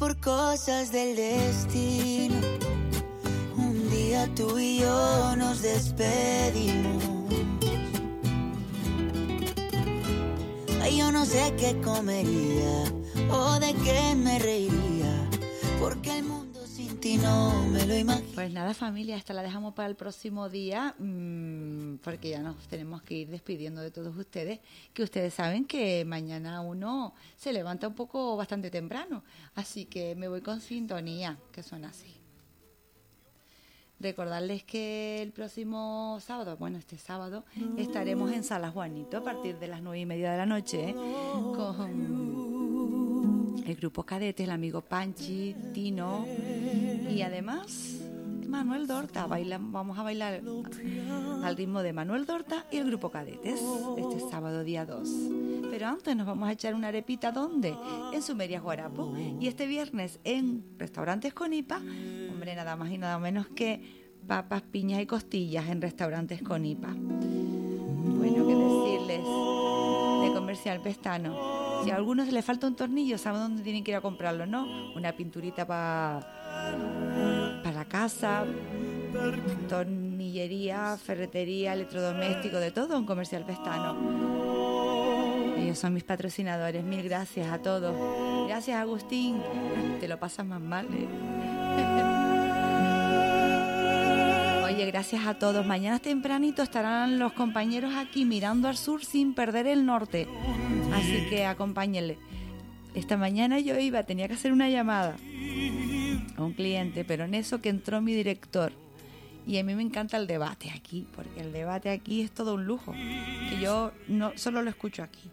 S40: por cosas del destino un día tú y yo nos despedimos. Ay, yo no sé qué comería o de qué me reiría, porque el mundo ti me lo imagino.
S7: Pues nada, familia, esta la dejamos para el próximo día, mm, porque ya nos tenemos que ir despidiendo de todos ustedes, que ustedes saben que mañana uno se levanta un poco bastante temprano, así que me voy con sintonía, que suena así. Recordarles que el próximo sábado, bueno, este sábado, estaremos en Sala Juanito a partir de las nueve y media de la noche con el grupo Cadete, el amigo Panchi, Tino y además Manuel Dorta. Bailan, vamos a bailar al ritmo de Manuel Dorta y el grupo Cadetes este sábado día 2. Pero antes nos vamos a echar una arepita ¿dónde? En Sumeria Guarapo. Y este viernes en Restaurantes Conipa, hombre, nada más y nada menos que papas, piñas y costillas en Restaurantes Conipa. Bueno, qué decirles de comercial pestano. Si a algunos les falta un tornillo, saben dónde tienen que ir a comprarlo, ¿no? Una pinturita para casa, tornillería, ferretería, electrodoméstico, de todo, un comercial pestano. Ellos son mis patrocinadores, mil gracias a todos. Gracias Agustín, te lo pasas más mal. ¿eh? Oye, gracias a todos. Mañana tempranito estarán los compañeros aquí mirando al sur sin perder el norte. Así que acompáñenle. Esta mañana yo iba, tenía que hacer una llamada un cliente, pero en eso que entró mi director. Y a mí me encanta el debate aquí, porque el debate aquí es todo un lujo, que yo no solo lo escucho aquí.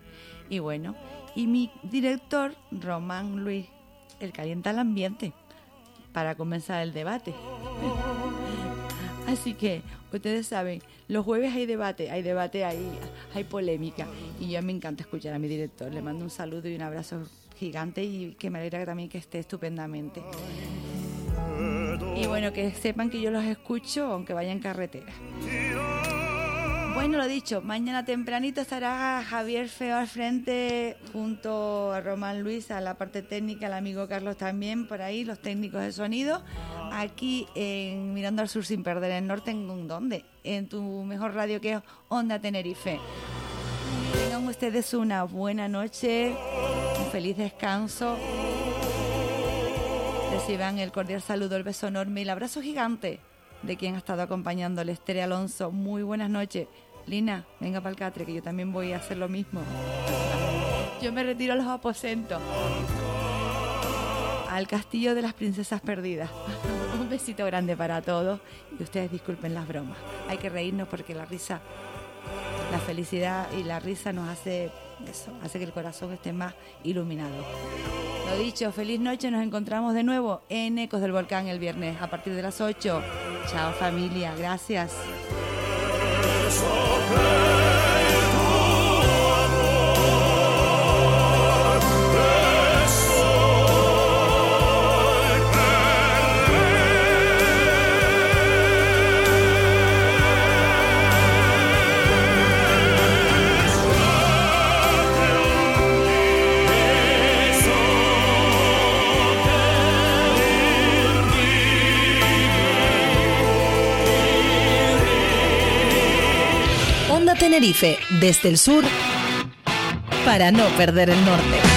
S7: Y bueno, y mi director, Román Luis, el calienta el ambiente para comenzar el debate. Así que ustedes saben, los jueves hay debate, hay debate, hay, hay polémica. Y yo me encanta escuchar a mi director. Le mando un saludo y un abrazo gigante y que me alegra también que esté estupendamente. Y bueno, que sepan que yo los escucho aunque vaya en carretera. Bueno, lo dicho, mañana tempranito estará Javier Feo al frente junto a Román Luis a la parte técnica, el amigo Carlos también por ahí, los técnicos de sonido. Aquí en Mirando al Sur sin perder el norte, ¿en dónde? En tu mejor radio que es Onda Tenerife. Tengan ustedes una buena noche, un feliz descanso. Reciban el cordial saludo, el beso enorme y el abrazo gigante de quien ha estado acompañando el Estere Alonso. Muy buenas noches. Lina, venga para el catre, que yo también voy a hacer lo mismo. Yo me retiro a los aposentos. Al castillo de las princesas perdidas. Un besito grande para todos. Y ustedes disculpen las bromas. Hay que reírnos porque la risa, la felicidad y la risa nos hace eso, hace que el corazón esté más iluminado. Lo dicho, feliz noche. Nos encontramos de nuevo en Ecos del Volcán el viernes a partir de las 8. Chao familia, gracias.
S6: Tenerife, desde el sur, para no perder el norte.